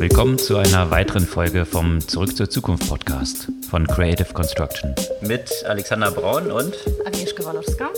Willkommen zu einer weiteren Folge vom Zurück zur Zukunft Podcast von Creative Construction. Mit Alexander Braun und Agnieszka Walowska.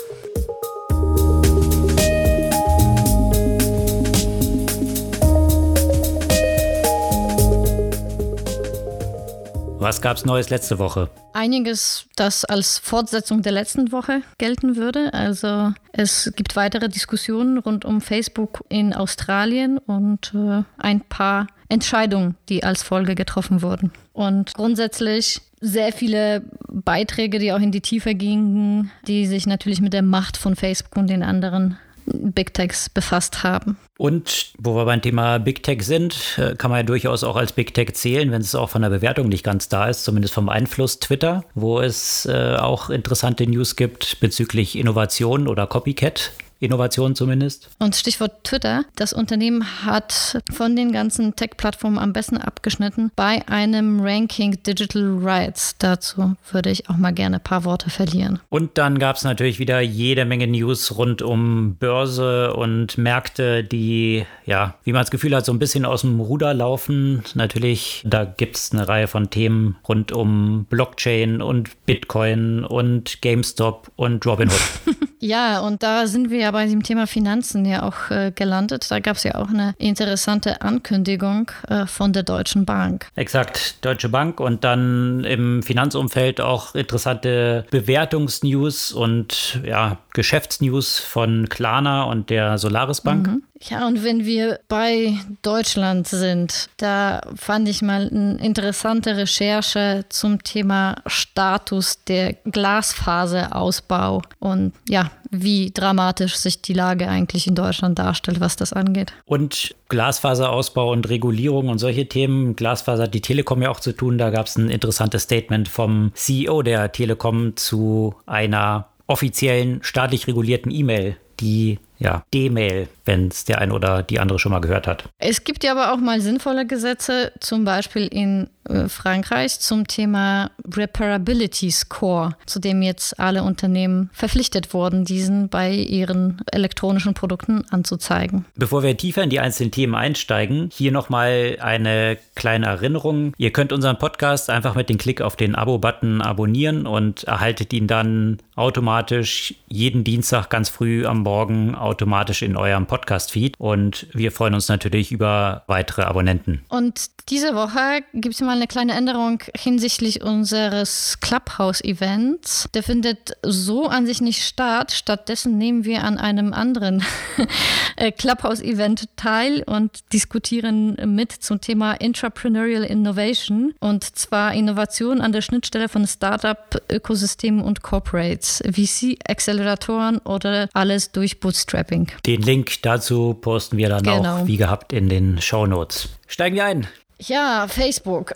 Was gab's Neues letzte Woche? Einiges, das als Fortsetzung der letzten Woche gelten würde. Also es gibt weitere Diskussionen rund um Facebook in Australien und äh, ein paar Entscheidungen, die als Folge getroffen wurden. Und grundsätzlich sehr viele Beiträge, die auch in die Tiefe gingen, die sich natürlich mit der Macht von Facebook und den anderen Big Techs befasst haben. Und wo wir beim Thema Big Tech sind, äh, kann man ja durchaus auch als Big Tech zählen, wenn es auch von der Bewertung nicht ganz da ist, zumindest vom Einfluss Twitter, wo es äh, auch interessante News gibt bezüglich Innovation oder Copycat. Innovation zumindest. Und Stichwort Twitter. Das Unternehmen hat von den ganzen Tech-Plattformen am besten abgeschnitten bei einem Ranking Digital Rights. Dazu würde ich auch mal gerne ein paar Worte verlieren. Und dann gab es natürlich wieder jede Menge News rund um Börse und Märkte, die, ja, wie man das Gefühl hat, so ein bisschen aus dem Ruder laufen. Natürlich, da gibt es eine Reihe von Themen rund um Blockchain und Bitcoin und GameStop und Robinhood. Ja, und da sind wir ja bei dem Thema Finanzen ja auch äh, gelandet. Da gab es ja auch eine interessante Ankündigung äh, von der Deutschen Bank. Exakt, Deutsche Bank und dann im Finanzumfeld auch interessante Bewertungsnews und ja, Geschäftsnews von Klarna und der Solaris Bank. Mhm. Ja, und wenn wir bei Deutschland sind, da fand ich mal eine interessante Recherche zum Thema Status der Glasfaserausbau und ja, wie dramatisch sich die Lage eigentlich in Deutschland darstellt, was das angeht. Und Glasfaserausbau und Regulierung und solche Themen. Glasfaser hat die Telekom ja auch zu tun. Da gab es ein interessantes Statement vom CEO der Telekom zu einer offiziellen staatlich regulierten E-Mail, die ja, D-Mail, wenn es der eine oder die andere schon mal gehört hat. Es gibt ja aber auch mal sinnvolle Gesetze, zum Beispiel in äh, Frankreich zum Thema Reparability Score, zu dem jetzt alle Unternehmen verpflichtet wurden, diesen bei ihren elektronischen Produkten anzuzeigen. Bevor wir tiefer in die einzelnen Themen einsteigen, hier nochmal eine kleine Erinnerung. Ihr könnt unseren Podcast einfach mit dem Klick auf den Abo-Button abonnieren und erhaltet ihn dann automatisch jeden Dienstag ganz früh am Morgen automatisch in eurem Podcast-Feed. Und wir freuen uns natürlich über weitere Abonnenten. Und diese Woche gibt es mal eine kleine Änderung hinsichtlich unseres Clubhouse-Events. Der findet so an sich nicht statt. Stattdessen nehmen wir an einem anderen äh, Clubhouse-Event teil und diskutieren mit zum Thema Entrepreneurial Innovation. Und zwar Innovation an der Schnittstelle von Startup-Ökosystemen und Corporates, VC-Acceleratoren oder alles durch Bootstrapping. Den Link dazu posten wir dann genau. auch wie gehabt in den Show Notes. Steigen wir ein. Ja, Facebook.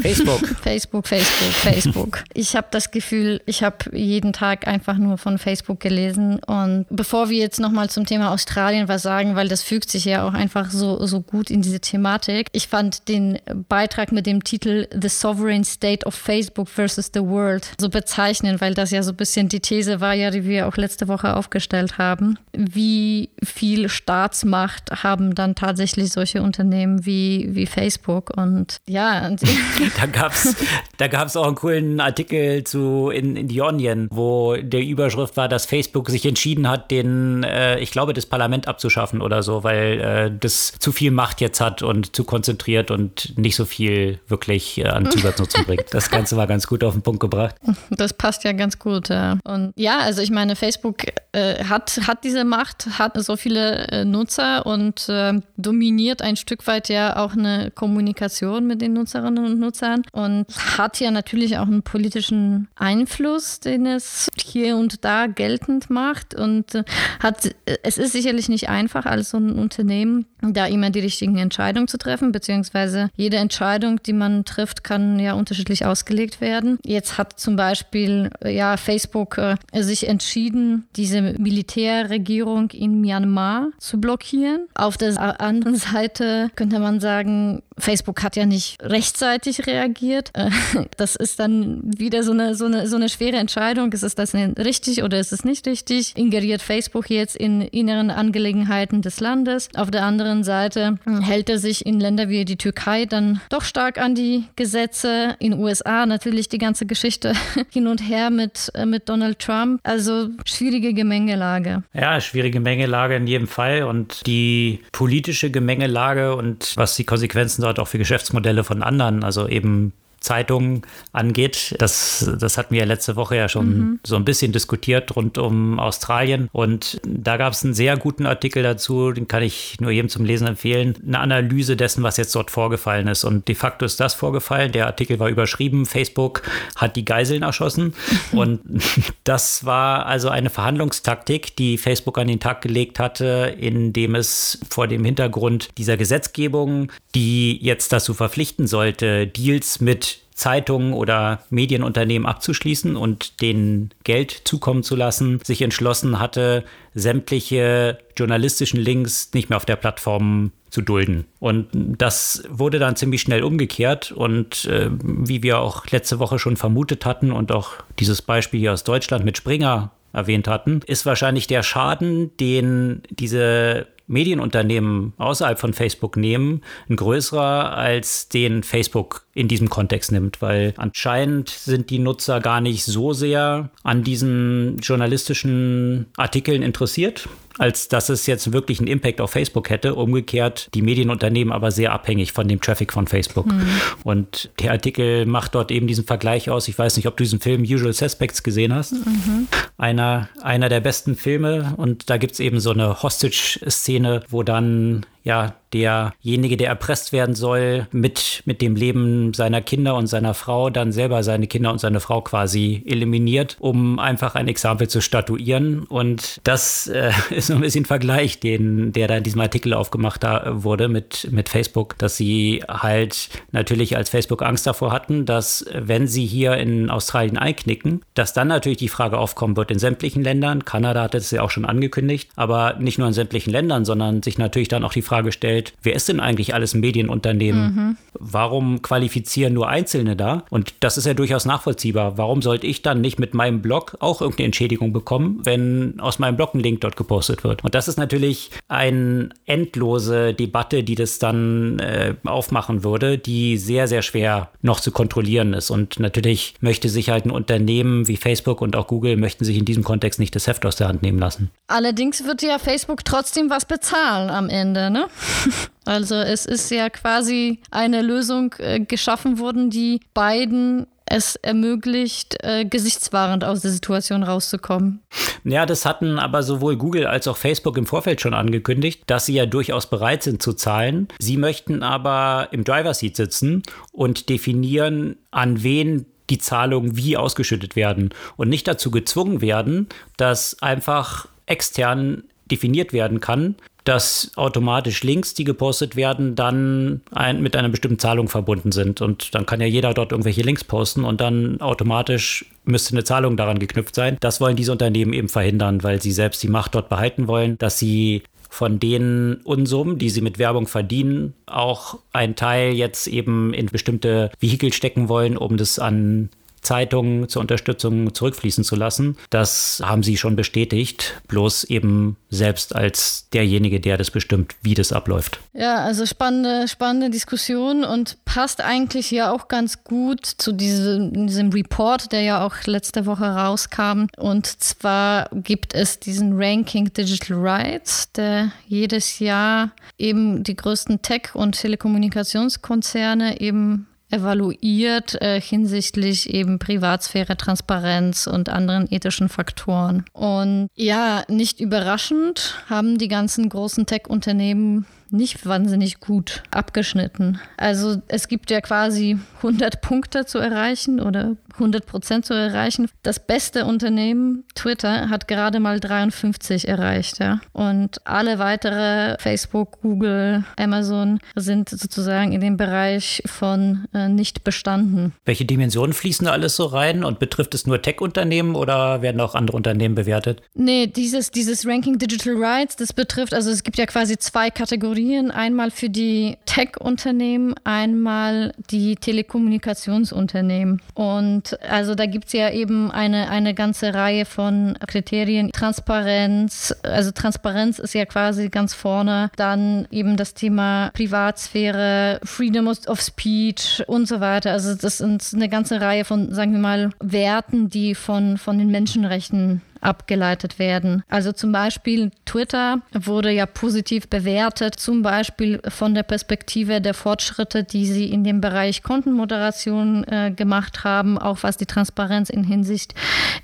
Facebook. Facebook, Facebook, Facebook. Ich habe das Gefühl, ich habe jeden Tag einfach nur von Facebook gelesen. Und bevor wir jetzt nochmal zum Thema Australien was sagen, weil das fügt sich ja auch einfach so, so gut in diese Thematik. Ich fand den Beitrag mit dem Titel The Sovereign State of Facebook versus the World so bezeichnend, weil das ja so ein bisschen die These war, ja, die wir auch letzte Woche aufgestellt haben. Wie viel Staatsmacht haben dann tatsächlich solche Unternehmen wie, wie Facebook? Facebook und ja. Und da gab es da gab's auch einen coolen Artikel zu in, in The Onion, wo der Überschrift war, dass Facebook sich entschieden hat, den, äh, ich glaube, das Parlament abzuschaffen oder so, weil äh, das zu viel Macht jetzt hat und zu konzentriert und nicht so viel wirklich äh, an Zusatznutzen bringt. Das Ganze war ganz gut auf den Punkt gebracht. Das passt ja ganz gut. Ja. Und ja, also ich meine, Facebook äh, hat, hat diese Macht, hat so viele äh, Nutzer und äh, dominiert ein Stück weit ja auch eine Kommunikation mit den Nutzerinnen und Nutzern und hat ja natürlich auch einen politischen Einfluss, den es hier und da geltend macht und äh, hat, es ist sicherlich nicht einfach als so ein Unternehmen, da immer die richtigen Entscheidungen zu treffen, beziehungsweise jede Entscheidung, die man trifft, kann ja unterschiedlich ausgelegt werden. Jetzt hat zum Beispiel ja Facebook äh, sich entschieden, diese Militärregierung in Myanmar zu blockieren. Auf der anderen Seite könnte man sagen, Facebook hat ja nicht rechtzeitig reagiert. Äh, das ist dann wieder so eine, so eine, so eine schwere Entscheidung. Ist es das richtig oder ist es nicht richtig? Ingeriert Facebook jetzt in inneren Angelegenheiten des Landes? Auf der anderen Seite hält er sich in Ländern wie die Türkei dann doch stark an die Gesetze. In USA natürlich die ganze Geschichte hin und her mit, äh, mit Donald Trump. Also schwierige Gemengelage. Ja, schwierige Gemengelage in jedem Fall. Und die politische Gemengelage und was die Konsequenzen dort auch für Geschäftsmodelle von anderen, also eben Zeitungen angeht. Das, das hatten wir letzte Woche ja schon mhm. so ein bisschen diskutiert rund um Australien. Und da gab es einen sehr guten Artikel dazu, den kann ich nur jedem zum Lesen empfehlen. Eine Analyse dessen, was jetzt dort vorgefallen ist. Und de facto ist das vorgefallen. Der Artikel war überschrieben, Facebook hat die Geiseln erschossen. Und das war also eine Verhandlungstaktik, die Facebook an den Tag gelegt hatte, indem es vor dem Hintergrund dieser Gesetzgebung, die jetzt dazu verpflichten sollte, Deals mit Zeitungen oder Medienunternehmen abzuschließen und denen Geld zukommen zu lassen, sich entschlossen hatte, sämtliche journalistischen Links nicht mehr auf der Plattform zu dulden. Und das wurde dann ziemlich schnell umgekehrt. Und äh, wie wir auch letzte Woche schon vermutet hatten und auch dieses Beispiel hier aus Deutschland mit Springer erwähnt hatten, ist wahrscheinlich der Schaden, den diese Medienunternehmen außerhalb von Facebook nehmen, ein größerer als den Facebook in diesem Kontext nimmt, weil anscheinend sind die Nutzer gar nicht so sehr an diesen journalistischen Artikeln interessiert, als dass es jetzt wirklich einen Impact auf Facebook hätte. Umgekehrt die Medienunternehmen aber sehr abhängig von dem Traffic von Facebook. Mhm. Und der Artikel macht dort eben diesen Vergleich aus. Ich weiß nicht, ob du diesen Film Usual Suspects gesehen hast. Mhm. Einer, einer der besten Filme. Und da gibt es eben so eine Hostage-Szene, wo dann ja, derjenige, der erpresst werden soll, mit, mit dem Leben seiner Kinder und seiner Frau dann selber seine Kinder und seine Frau quasi eliminiert, um einfach ein Exempel zu statuieren. Und das äh, ist so ein bisschen Vergleich, den, der da in diesem Artikel aufgemacht da, wurde mit, mit Facebook, dass sie halt natürlich als Facebook Angst davor hatten, dass wenn sie hier in Australien einknicken, dass dann natürlich die Frage aufkommen wird in sämtlichen Ländern. Kanada hat es ja auch schon angekündigt, aber nicht nur in sämtlichen Ländern, sondern sich natürlich dann auch die Frage Frage stellt, wer ist denn eigentlich alles ein Medienunternehmen? Mhm. Warum qualifizieren nur Einzelne da? Und das ist ja durchaus nachvollziehbar. Warum sollte ich dann nicht mit meinem Blog auch irgendeine Entschädigung bekommen, wenn aus meinem Blog ein Link dort gepostet wird? Und das ist natürlich eine endlose Debatte, die das dann äh, aufmachen würde, die sehr, sehr schwer noch zu kontrollieren ist. Und natürlich möchte sich halt ein Unternehmen wie Facebook und auch Google möchten sich in diesem Kontext nicht das Heft aus der Hand nehmen lassen. Allerdings wird ja Facebook trotzdem was bezahlen am Ende, ne? Also es ist ja quasi eine Lösung äh, geschaffen worden, die beiden es ermöglicht, äh, gesichtswahrend aus der Situation rauszukommen. Ja, das hatten aber sowohl Google als auch Facebook im Vorfeld schon angekündigt, dass sie ja durchaus bereit sind zu zahlen. Sie möchten aber im Driver Seat sitzen und definieren, an wen die Zahlungen wie ausgeschüttet werden und nicht dazu gezwungen werden, dass einfach extern definiert werden kann, dass automatisch Links, die gepostet werden, dann ein, mit einer bestimmten Zahlung verbunden sind. Und dann kann ja jeder dort irgendwelche Links posten und dann automatisch müsste eine Zahlung daran geknüpft sein. Das wollen diese Unternehmen eben verhindern, weil sie selbst die Macht dort behalten wollen, dass sie von den Unsummen, die sie mit Werbung verdienen, auch einen Teil jetzt eben in bestimmte Vehikel stecken wollen, um das an Zeitungen zur Unterstützung zurückfließen zu lassen. Das haben sie schon bestätigt, bloß eben selbst als derjenige, der das bestimmt, wie das abläuft. Ja, also spannende, spannende Diskussion und passt eigentlich ja auch ganz gut zu diesem, diesem Report, der ja auch letzte Woche rauskam. Und zwar gibt es diesen Ranking Digital Rights, der jedes Jahr eben die größten Tech- und Telekommunikationskonzerne eben evaluiert äh, hinsichtlich eben Privatsphäre, Transparenz und anderen ethischen Faktoren. Und ja, nicht überraschend haben die ganzen großen Tech-Unternehmen nicht wahnsinnig gut abgeschnitten. Also es gibt ja quasi 100 Punkte zu erreichen oder 100 Prozent zu erreichen. Das beste Unternehmen, Twitter, hat gerade mal 53 erreicht. Ja. Und alle weitere, Facebook, Google, Amazon, sind sozusagen in dem Bereich von äh, nicht bestanden. Welche Dimensionen fließen da alles so rein und betrifft es nur Tech-Unternehmen oder werden auch andere Unternehmen bewertet? Nee, dieses, dieses Ranking Digital Rights, das betrifft, also es gibt ja quasi zwei Kategorien. Einmal für die Tech-Unternehmen, einmal die Telekommunikationsunternehmen. Und also da gibt es ja eben eine, eine ganze Reihe von Kriterien. Transparenz, also Transparenz ist ja quasi ganz vorne. Dann eben das Thema Privatsphäre, Freedom of Speech und so weiter. Also das sind eine ganze Reihe von, sagen wir mal, Werten, die von, von den Menschenrechten abgeleitet werden. Also zum Beispiel Twitter wurde ja positiv bewertet, zum Beispiel von der Perspektive der Fortschritte, die sie in dem Bereich Kontenmoderation äh, gemacht haben, auch was die Transparenz in Hinsicht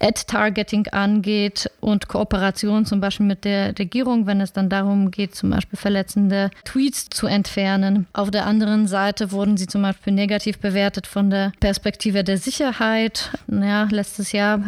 Ad-Targeting angeht und Kooperation zum Beispiel mit der Regierung, wenn es dann darum geht, zum Beispiel verletzende Tweets zu entfernen. Auf der anderen Seite wurden sie zum Beispiel negativ bewertet von der Perspektive der Sicherheit. Ja, letztes Jahr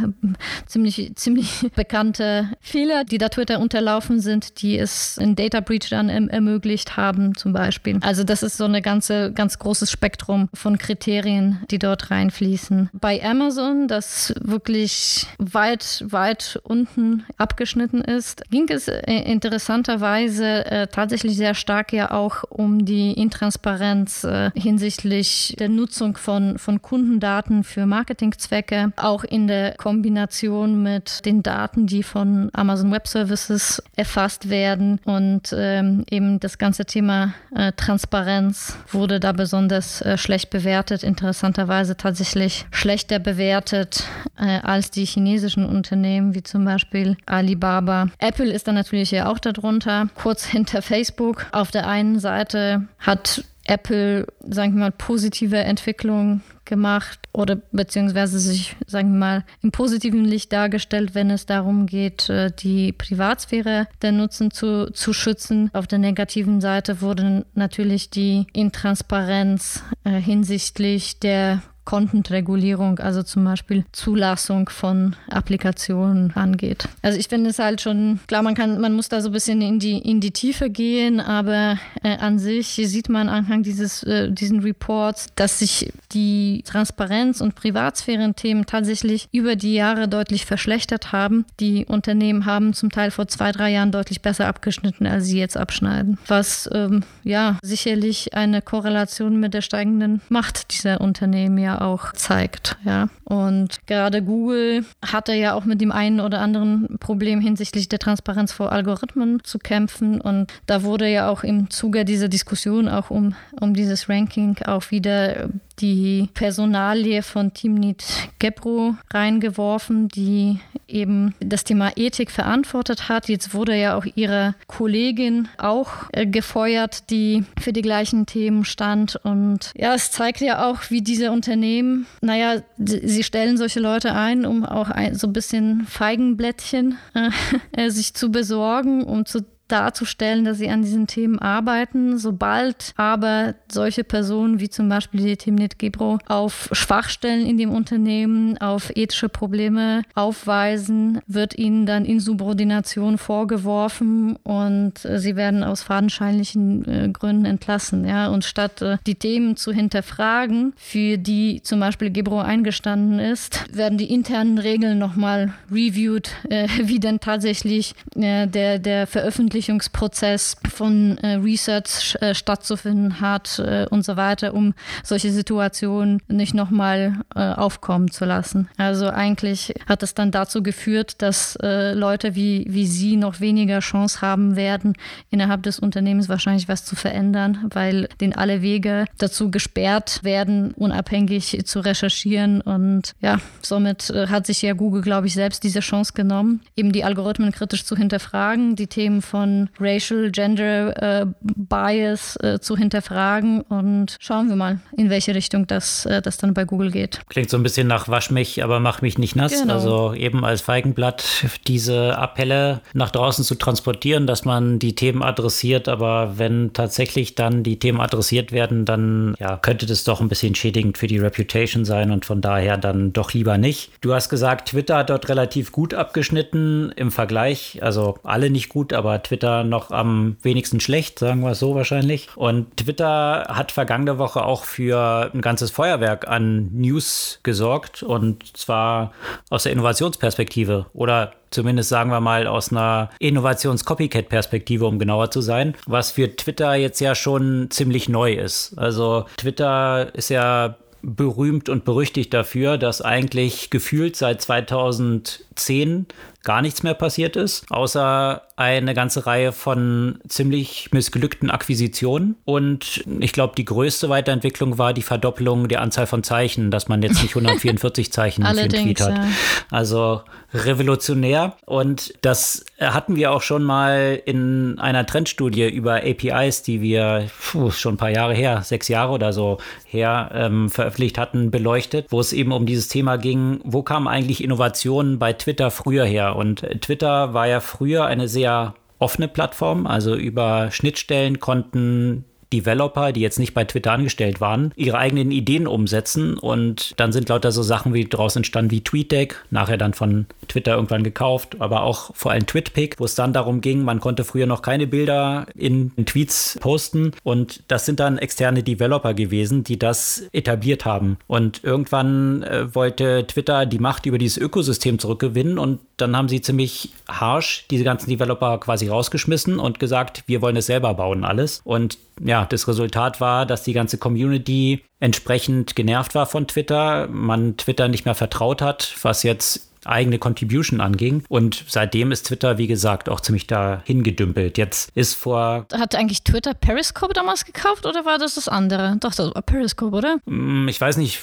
ziemlich, ziemlich bekannte Fehler, die da Twitter unterlaufen sind, die es in Data Breach dann em ermöglicht haben, zum Beispiel. Also das ist so eine ganze, ganz großes Spektrum von Kriterien, die dort reinfließen. Bei Amazon, das wirklich weit, weit unten abgeschnitten ist, ging es äh, interessanterweise äh, tatsächlich sehr stark ja auch um die Intransparenz äh, hinsichtlich der Nutzung von, von Kundendaten für Marketingzwecke, auch in der Kombination mit den Daten, die von Amazon Web Services erfasst werden. Und ähm, eben das ganze Thema äh, Transparenz wurde da besonders äh, schlecht bewertet, interessanterweise tatsächlich schlechter bewertet äh, als die chinesischen Unternehmen, wie zum Beispiel Alibaba. Apple ist dann natürlich ja auch darunter, kurz hinter Facebook. Auf der einen Seite hat Apple, sagen wir mal, positive Entwicklung gemacht oder beziehungsweise sich, sagen wir mal, im positiven Licht dargestellt, wenn es darum geht, äh, die Privatsphäre der Nutzen zu, zu schützen. Auf der negativen Seite wurde natürlich die Intransparenz äh, hinsichtlich der Content-Regulierung, also zum Beispiel Zulassung von Applikationen angeht. Also ich finde es halt schon, klar, man kann, man muss da so ein bisschen in die, in die Tiefe gehen, aber äh, an sich sieht man anhand dieses, äh, diesen Reports, dass sich die Transparenz- und Privatsphären-Themen tatsächlich über die Jahre deutlich verschlechtert haben. Die Unternehmen haben zum Teil vor zwei, drei Jahren deutlich besser abgeschnitten, als sie jetzt abschneiden. Was ähm, ja sicherlich eine Korrelation mit der steigenden Macht dieser Unternehmen ja auch zeigt. Ja. Und gerade Google hatte ja auch mit dem einen oder anderen Problem hinsichtlich der Transparenz vor Algorithmen zu kämpfen. Und da wurde ja auch im Zuge dieser Diskussion auch um, um dieses Ranking auch wieder die Personalie von Timnit Gebro reingeworfen, die eben das Thema Ethik verantwortet hat. Jetzt wurde ja auch ihre Kollegin auch äh, gefeuert, die für die gleichen Themen stand. Und ja, es zeigt ja auch, wie diese Unternehmen, naja, sie stellen solche Leute ein, um auch ein, so ein bisschen Feigenblättchen äh, sich zu besorgen, um zu darzustellen, dass sie an diesen Themen arbeiten. Sobald aber solche Personen wie zum Beispiel die Timnit Gebro auf Schwachstellen in dem Unternehmen, auf ethische Probleme aufweisen, wird ihnen dann Insubordination vorgeworfen und sie werden aus fadenscheinlichen äh, Gründen entlassen. Ja? Und statt äh, die Themen zu hinterfragen, für die zum Beispiel Gebro eingestanden ist, werden die internen Regeln nochmal reviewed, äh, wie denn tatsächlich äh, der, der Veröffentlichung Veröffentlichungsprozess von äh, Research äh, stattzufinden hat äh, und so weiter, um solche Situationen nicht nochmal äh, aufkommen zu lassen. Also eigentlich hat es dann dazu geführt, dass äh, Leute wie, wie Sie noch weniger Chance haben werden, innerhalb des Unternehmens wahrscheinlich was zu verändern, weil denen alle Wege dazu gesperrt werden, unabhängig zu recherchieren. Und ja, somit äh, hat sich ja Google, glaube ich, selbst diese Chance genommen, eben die Algorithmen kritisch zu hinterfragen, die Themen von von Racial Gender äh, Bias äh, zu hinterfragen und schauen wir mal, in welche Richtung das, äh, das dann bei Google geht. Klingt so ein bisschen nach wasch mich, aber mach mich nicht nass. Genau. Also eben als Feigenblatt diese Appelle nach draußen zu transportieren, dass man die Themen adressiert, aber wenn tatsächlich dann die Themen adressiert werden, dann ja, könnte das doch ein bisschen schädigend für die Reputation sein und von daher dann doch lieber nicht. Du hast gesagt, Twitter hat dort relativ gut abgeschnitten im Vergleich, also alle nicht gut, aber Twitter noch am wenigsten schlecht, sagen wir es so wahrscheinlich. Und Twitter hat vergangene Woche auch für ein ganzes Feuerwerk an News gesorgt und zwar aus der Innovationsperspektive oder zumindest sagen wir mal aus einer Innovations-Copycat-Perspektive, um genauer zu sein, was für Twitter jetzt ja schon ziemlich neu ist. Also Twitter ist ja berühmt und berüchtigt dafür, dass eigentlich gefühlt seit 2010 gar nichts mehr passiert ist, außer eine ganze Reihe von ziemlich missglückten Akquisitionen. Und ich glaube, die größte Weiterentwicklung war die Verdoppelung der Anzahl von Zeichen, dass man jetzt nicht 144 Zeichen für einen Tweet hat. Ja. Also revolutionär. Und das hatten wir auch schon mal in einer Trendstudie über APIs, die wir puh, schon ein paar Jahre her, sechs Jahre oder so her ähm, veröffentlicht hatten, beleuchtet, wo es eben um dieses Thema ging, wo kamen eigentlich Innovationen bei Twitter früher her? Und Twitter war ja früher eine sehr offene Plattform, also über Schnittstellen konnten Developer, die jetzt nicht bei Twitter angestellt waren, ihre eigenen Ideen umsetzen. Und dann sind lauter so Sachen wie daraus entstanden wie TweetDeck, nachher dann von Twitter irgendwann gekauft, aber auch vor allem TwitPic, wo es dann darum ging, man konnte früher noch keine Bilder in Tweets posten. Und das sind dann externe Developer gewesen, die das etabliert haben. Und irgendwann äh, wollte Twitter die Macht über dieses Ökosystem zurückgewinnen und dann haben sie ziemlich harsh diese ganzen Developer quasi rausgeschmissen und gesagt, wir wollen es selber bauen alles. Und ja, das Resultat war, dass die ganze Community entsprechend genervt war von Twitter, man Twitter nicht mehr vertraut hat, was jetzt eigene Contribution anging. Und seitdem ist Twitter, wie gesagt, auch ziemlich dahin gedümpelt. Jetzt ist vor. Hat eigentlich Twitter Periscope damals gekauft oder war das das andere? Doch, das war Periscope, oder? Mm, ich weiß nicht,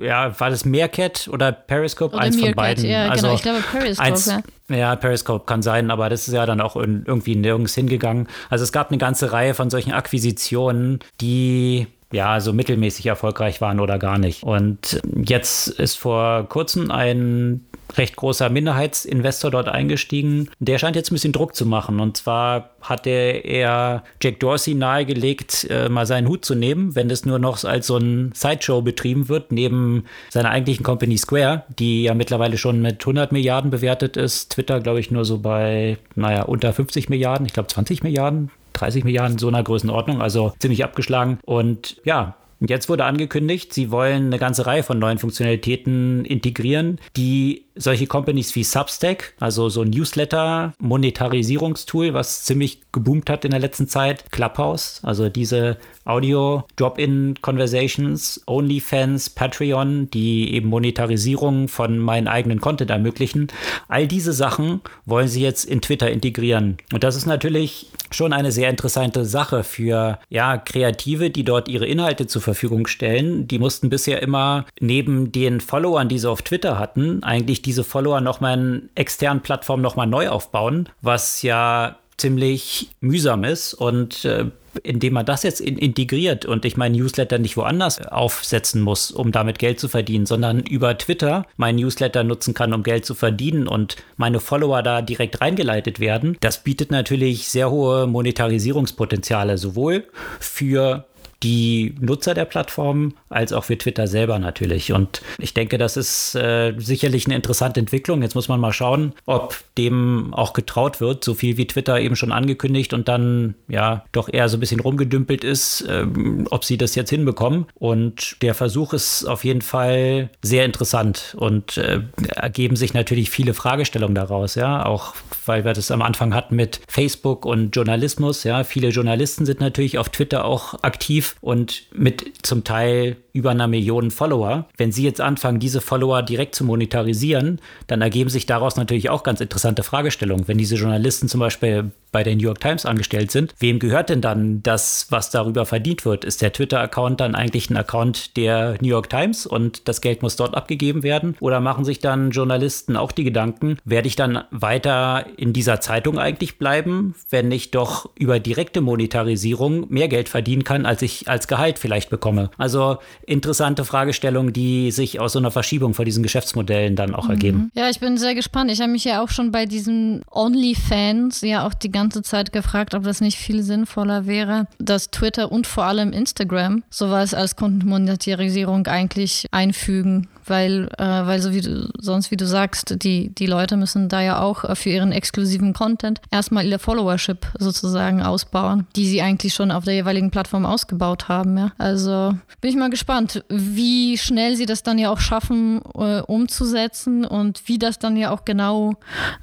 ja, war das Meerkat oder Periscope? Oder eins Meerkat, von beiden. Ja, also genau, ich glaube Periscope. Eins, ja. Ja, Periscope kann sein, aber das ist ja dann auch irgendwie nirgends hingegangen. Also es gab eine ganze Reihe von solchen Akquisitionen, die ja, so mittelmäßig erfolgreich waren oder gar nicht. Und jetzt ist vor kurzem ein recht großer Minderheitsinvestor dort eingestiegen. Der scheint jetzt ein bisschen Druck zu machen. Und zwar hatte er Jack Dorsey nahegelegt, äh, mal seinen Hut zu nehmen, wenn das nur noch als so ein Sideshow betrieben wird, neben seiner eigentlichen Company Square, die ja mittlerweile schon mit 100 Milliarden bewertet ist. Twitter, glaube ich, nur so bei, naja, unter 50 Milliarden, ich glaube 20 Milliarden 30 Milliarden, so einer Größenordnung, also ziemlich abgeschlagen. Und ja, jetzt wurde angekündigt, sie wollen eine ganze Reihe von neuen Funktionalitäten integrieren, die solche Companies wie Substack, also so ein Newsletter-Monetarisierungstool, was ziemlich geboomt hat in der letzten Zeit, Clubhouse, also diese Audio Drop-in Conversations, OnlyFans, Patreon, die eben Monetarisierung von meinen eigenen Content ermöglichen. All diese Sachen wollen sie jetzt in Twitter integrieren. Und das ist natürlich schon eine sehr interessante Sache für ja, Kreative, die dort ihre Inhalte zur Verfügung stellen. Die mussten bisher immer neben den Followern, die sie auf Twitter hatten, eigentlich diese Follower nochmal in externen Plattformen nochmal neu aufbauen, was ja ziemlich mühsam ist und äh, indem man das jetzt in, integriert und ich meinen Newsletter nicht woanders aufsetzen muss, um damit Geld zu verdienen, sondern über Twitter meinen Newsletter nutzen kann, um Geld zu verdienen und meine Follower da direkt reingeleitet werden, das bietet natürlich sehr hohe Monetarisierungspotenziale, sowohl für die Nutzer der Plattform als auch für Twitter selber natürlich. Und ich denke, das ist äh, sicherlich eine interessante Entwicklung. Jetzt muss man mal schauen, ob dem auch getraut wird, so viel wie Twitter eben schon angekündigt und dann ja doch eher so ein bisschen rumgedümpelt ist, ähm, ob sie das jetzt hinbekommen. Und der Versuch ist auf jeden Fall sehr interessant und äh, ergeben sich natürlich viele Fragestellungen daraus, ja, auch weil wir das am Anfang hatten mit Facebook und Journalismus, ja, viele Journalisten sind natürlich auf Twitter auch aktiv und mit zum Teil über einer Million Follower. Wenn Sie jetzt anfangen, diese Follower direkt zu monetarisieren, dann ergeben sich daraus natürlich auch ganz interessante Fragestellungen. Wenn diese Journalisten zum Beispiel bei der New York Times angestellt sind, wem gehört denn dann das, was darüber verdient wird? Ist der Twitter-Account dann eigentlich ein Account der New York Times und das Geld muss dort abgegeben werden? Oder machen sich dann Journalisten auch die Gedanken, werde ich dann weiter in dieser Zeitung eigentlich bleiben, wenn ich doch über direkte Monetarisierung mehr Geld verdienen kann, als ich als Gehalt vielleicht bekomme? Also interessante Fragestellungen, die sich aus so einer Verschiebung von diesen Geschäftsmodellen dann auch mhm. ergeben. Ja, ich bin sehr gespannt. Ich habe mich ja auch schon bei diesen OnlyFans ja auch die ganze Zeit gefragt, ob das nicht viel sinnvoller wäre, dass Twitter und vor allem Instagram sowas als Kontenmonetarisierung eigentlich einfügen weil, äh, weil so wie du, sonst, wie du sagst, die, die Leute müssen da ja auch äh, für ihren exklusiven Content erstmal ihre Followership sozusagen ausbauen, die sie eigentlich schon auf der jeweiligen Plattform ausgebaut haben. Ja. Also bin ich mal gespannt, wie schnell sie das dann ja auch schaffen, äh, umzusetzen und wie das dann ja auch genau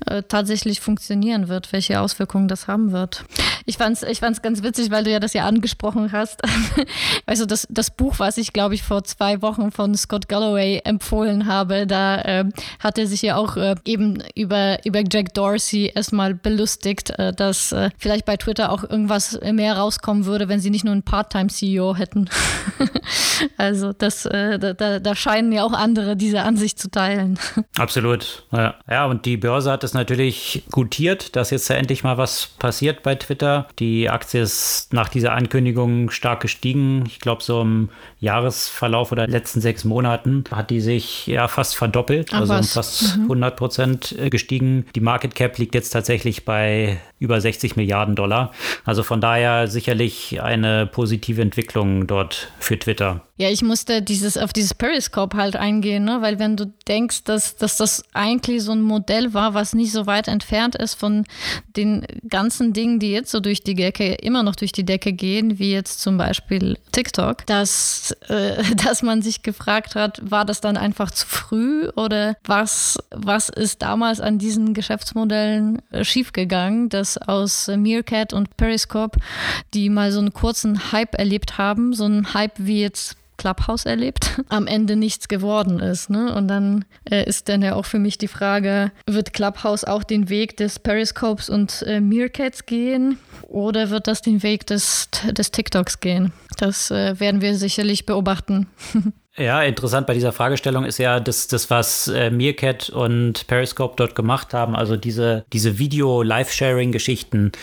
äh, tatsächlich funktionieren wird, welche Auswirkungen das haben wird. Ich fand es ich fand's ganz witzig, weil du ja das ja angesprochen hast. also das, das Buch, was ich glaube ich vor zwei Wochen von Scott Galloway empfohlen habe, da äh, hat er sich ja auch äh, eben über, über Jack Dorsey erstmal belustigt, äh, dass äh, vielleicht bei Twitter auch irgendwas mehr rauskommen würde, wenn sie nicht nur einen Part-Time-CEO hätten. also das, äh, da, da scheinen ja auch andere diese Ansicht zu teilen. Absolut. Ja. ja, und die Börse hat es natürlich gutiert, dass jetzt ja endlich mal was passiert bei Twitter. Die Aktie ist nach dieser Ankündigung stark gestiegen. Ich glaube, so im Jahresverlauf oder letzten sechs Monaten hat die die sich ja fast verdoppelt, Ach, also um fast mhm. 100 Prozent äh, gestiegen. Die Market Cap liegt jetzt tatsächlich bei über 60 Milliarden Dollar. Also von daher sicherlich eine positive Entwicklung dort für Twitter. Ja, ich musste dieses, auf dieses Periscope halt eingehen, ne? weil wenn du denkst, dass, dass das eigentlich so ein Modell war, was nicht so weit entfernt ist von den ganzen Dingen, die jetzt so durch die Decke, immer noch durch die Decke gehen, wie jetzt zum Beispiel TikTok, dass, äh, dass man sich gefragt hat, war das dann einfach zu früh oder was, was ist damals an diesen Geschäftsmodellen äh, schiefgegangen, dass aus Meerkat und Periscope, die mal so einen kurzen Hype erlebt haben, so einen Hype wie jetzt Clubhouse erlebt, am Ende nichts geworden ist. Ne? Und dann äh, ist dann ja auch für mich die Frage, wird Clubhouse auch den Weg des Periscopes und äh, Meerkats gehen oder wird das den Weg des, des TikToks gehen? Das äh, werden wir sicherlich beobachten. Ja, interessant bei dieser Fragestellung ist ja das, das was äh, Meerkat und Periscope dort gemacht haben, also diese, diese Video-Live-Sharing-Geschichten.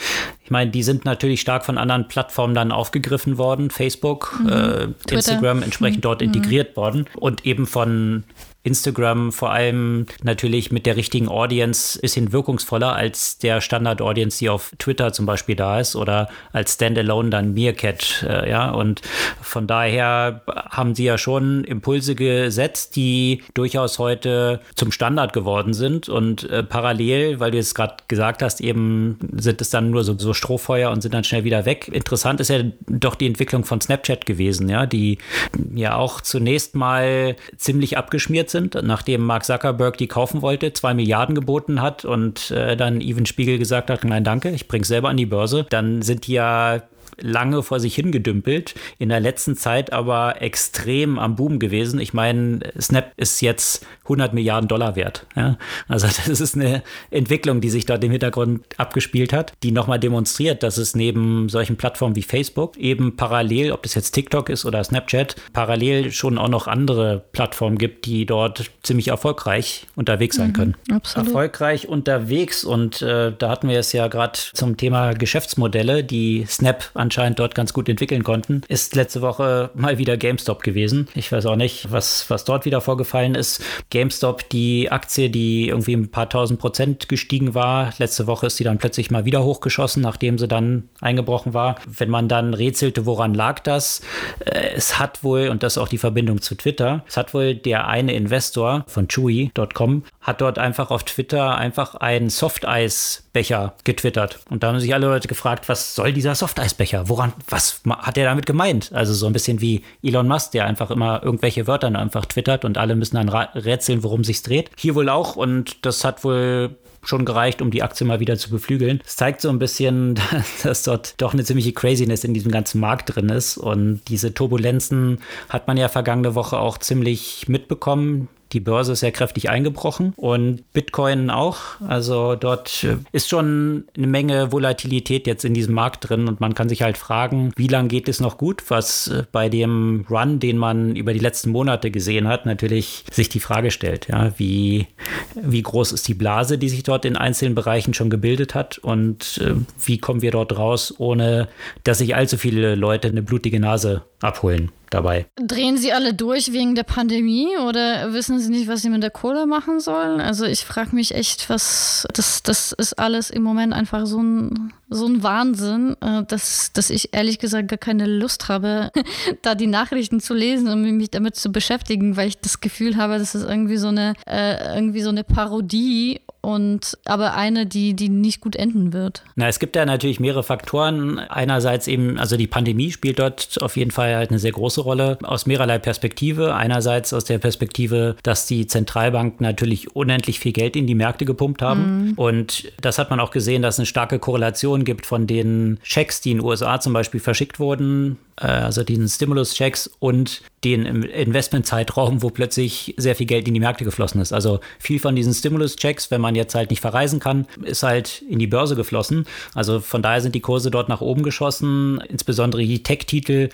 Ich meine, die sind natürlich stark von anderen Plattformen dann aufgegriffen worden, Facebook, mhm. äh, Instagram entsprechend mhm. dort mhm. integriert worden und eben von Instagram vor allem natürlich mit der richtigen Audience bisschen wirkungsvoller als der Standard-Audience, die auf Twitter zum Beispiel da ist oder als Standalone dann Meerkat, äh, ja. Und von daher haben sie ja schon Impulse gesetzt, die durchaus heute zum Standard geworden sind und äh, parallel, weil du es gerade gesagt hast, eben sind es dann nur so, so Strohfeuer und sind dann schnell wieder weg. Interessant ist ja doch die Entwicklung von Snapchat gewesen, ja, die ja auch zunächst mal ziemlich abgeschmiert sind sind, nachdem Mark Zuckerberg die kaufen wollte, zwei Milliarden geboten hat und äh, dann Even Spiegel gesagt hat, nein, danke, ich bring's selber an die Börse, dann sind die ja lange vor sich hingedümpelt, in der letzten Zeit aber extrem am Boom gewesen. Ich meine, Snap ist jetzt 100 Milliarden Dollar wert. Ja? Also das ist eine Entwicklung, die sich dort im Hintergrund abgespielt hat, die nochmal demonstriert, dass es neben solchen Plattformen wie Facebook eben parallel, ob das jetzt TikTok ist oder Snapchat, parallel schon auch noch andere Plattformen gibt, die dort ziemlich erfolgreich unterwegs sein mhm, können. Absolut. Erfolgreich unterwegs und äh, da hatten wir es ja gerade zum Thema Geschäftsmodelle, die Snap an anscheinend dort ganz gut entwickeln konnten, ist letzte Woche mal wieder GameStop gewesen. Ich weiß auch nicht, was, was dort wieder vorgefallen ist. GameStop, die Aktie, die irgendwie ein paar tausend Prozent gestiegen war, letzte Woche ist sie dann plötzlich mal wieder hochgeschossen, nachdem sie dann eingebrochen war. Wenn man dann rätselte, woran lag das? Äh, es hat wohl, und das ist auch die Verbindung zu Twitter, es hat wohl der eine Investor von Chewy.com, hat dort einfach auf Twitter einfach ein Softeis Softeisbecher getwittert. Und da haben sich alle Leute gefragt, was soll dieser Softeisbecher? Woran, was hat er damit gemeint? Also so ein bisschen wie Elon Musk, der einfach immer irgendwelche Wörter einfach twittert und alle müssen dann rätseln, worum sich's dreht. Hier wohl auch und das hat wohl schon gereicht, um die Aktie mal wieder zu beflügeln. Es zeigt so ein bisschen, dass dort doch eine ziemliche Craziness in diesem ganzen Markt drin ist. Und diese Turbulenzen hat man ja vergangene Woche auch ziemlich mitbekommen. Die Börse ist ja kräftig eingebrochen und Bitcoin auch. Also dort äh, ist schon eine Menge Volatilität jetzt in diesem Markt drin und man kann sich halt fragen, wie lange geht es noch gut, was äh, bei dem Run, den man über die letzten Monate gesehen hat, natürlich sich die Frage stellt, ja, wie, wie groß ist die Blase, die sich dort in einzelnen Bereichen schon gebildet hat und äh, wie kommen wir dort raus, ohne dass sich allzu viele Leute eine blutige Nase abholen dabei. Drehen Sie alle durch wegen der Pandemie oder wissen Sie nicht, was Sie mit der Kohle machen sollen? Also ich frage mich echt, was das, das ist alles im Moment einfach so ein, so ein Wahnsinn, äh, dass, dass ich ehrlich gesagt gar keine Lust habe, da die Nachrichten zu lesen und mich damit zu beschäftigen, weil ich das Gefühl habe, das ist irgendwie so eine, äh, irgendwie so eine Parodie und aber eine, die, die nicht gut enden wird. Na, es gibt ja natürlich mehrere Faktoren. Einerseits eben, also die Pandemie spielt dort auf jeden Fall halt eine sehr große Rolle aus mehrerlei Perspektive. Einerseits aus der Perspektive, dass die Zentralbanken natürlich unendlich viel Geld in die Märkte gepumpt haben. Mhm. Und das hat man auch gesehen, dass es eine starke Korrelation gibt von den Checks, die in den USA zum Beispiel verschickt wurden, also diesen Stimulus-Checks und den Investmentzeitraum, wo plötzlich sehr viel Geld in die Märkte geflossen ist. Also viel von diesen Stimulus-Checks, wenn man jetzt halt nicht verreisen kann, ist halt in die Börse geflossen. Also von daher sind die Kurse dort nach oben geschossen, insbesondere die Tech-Titel,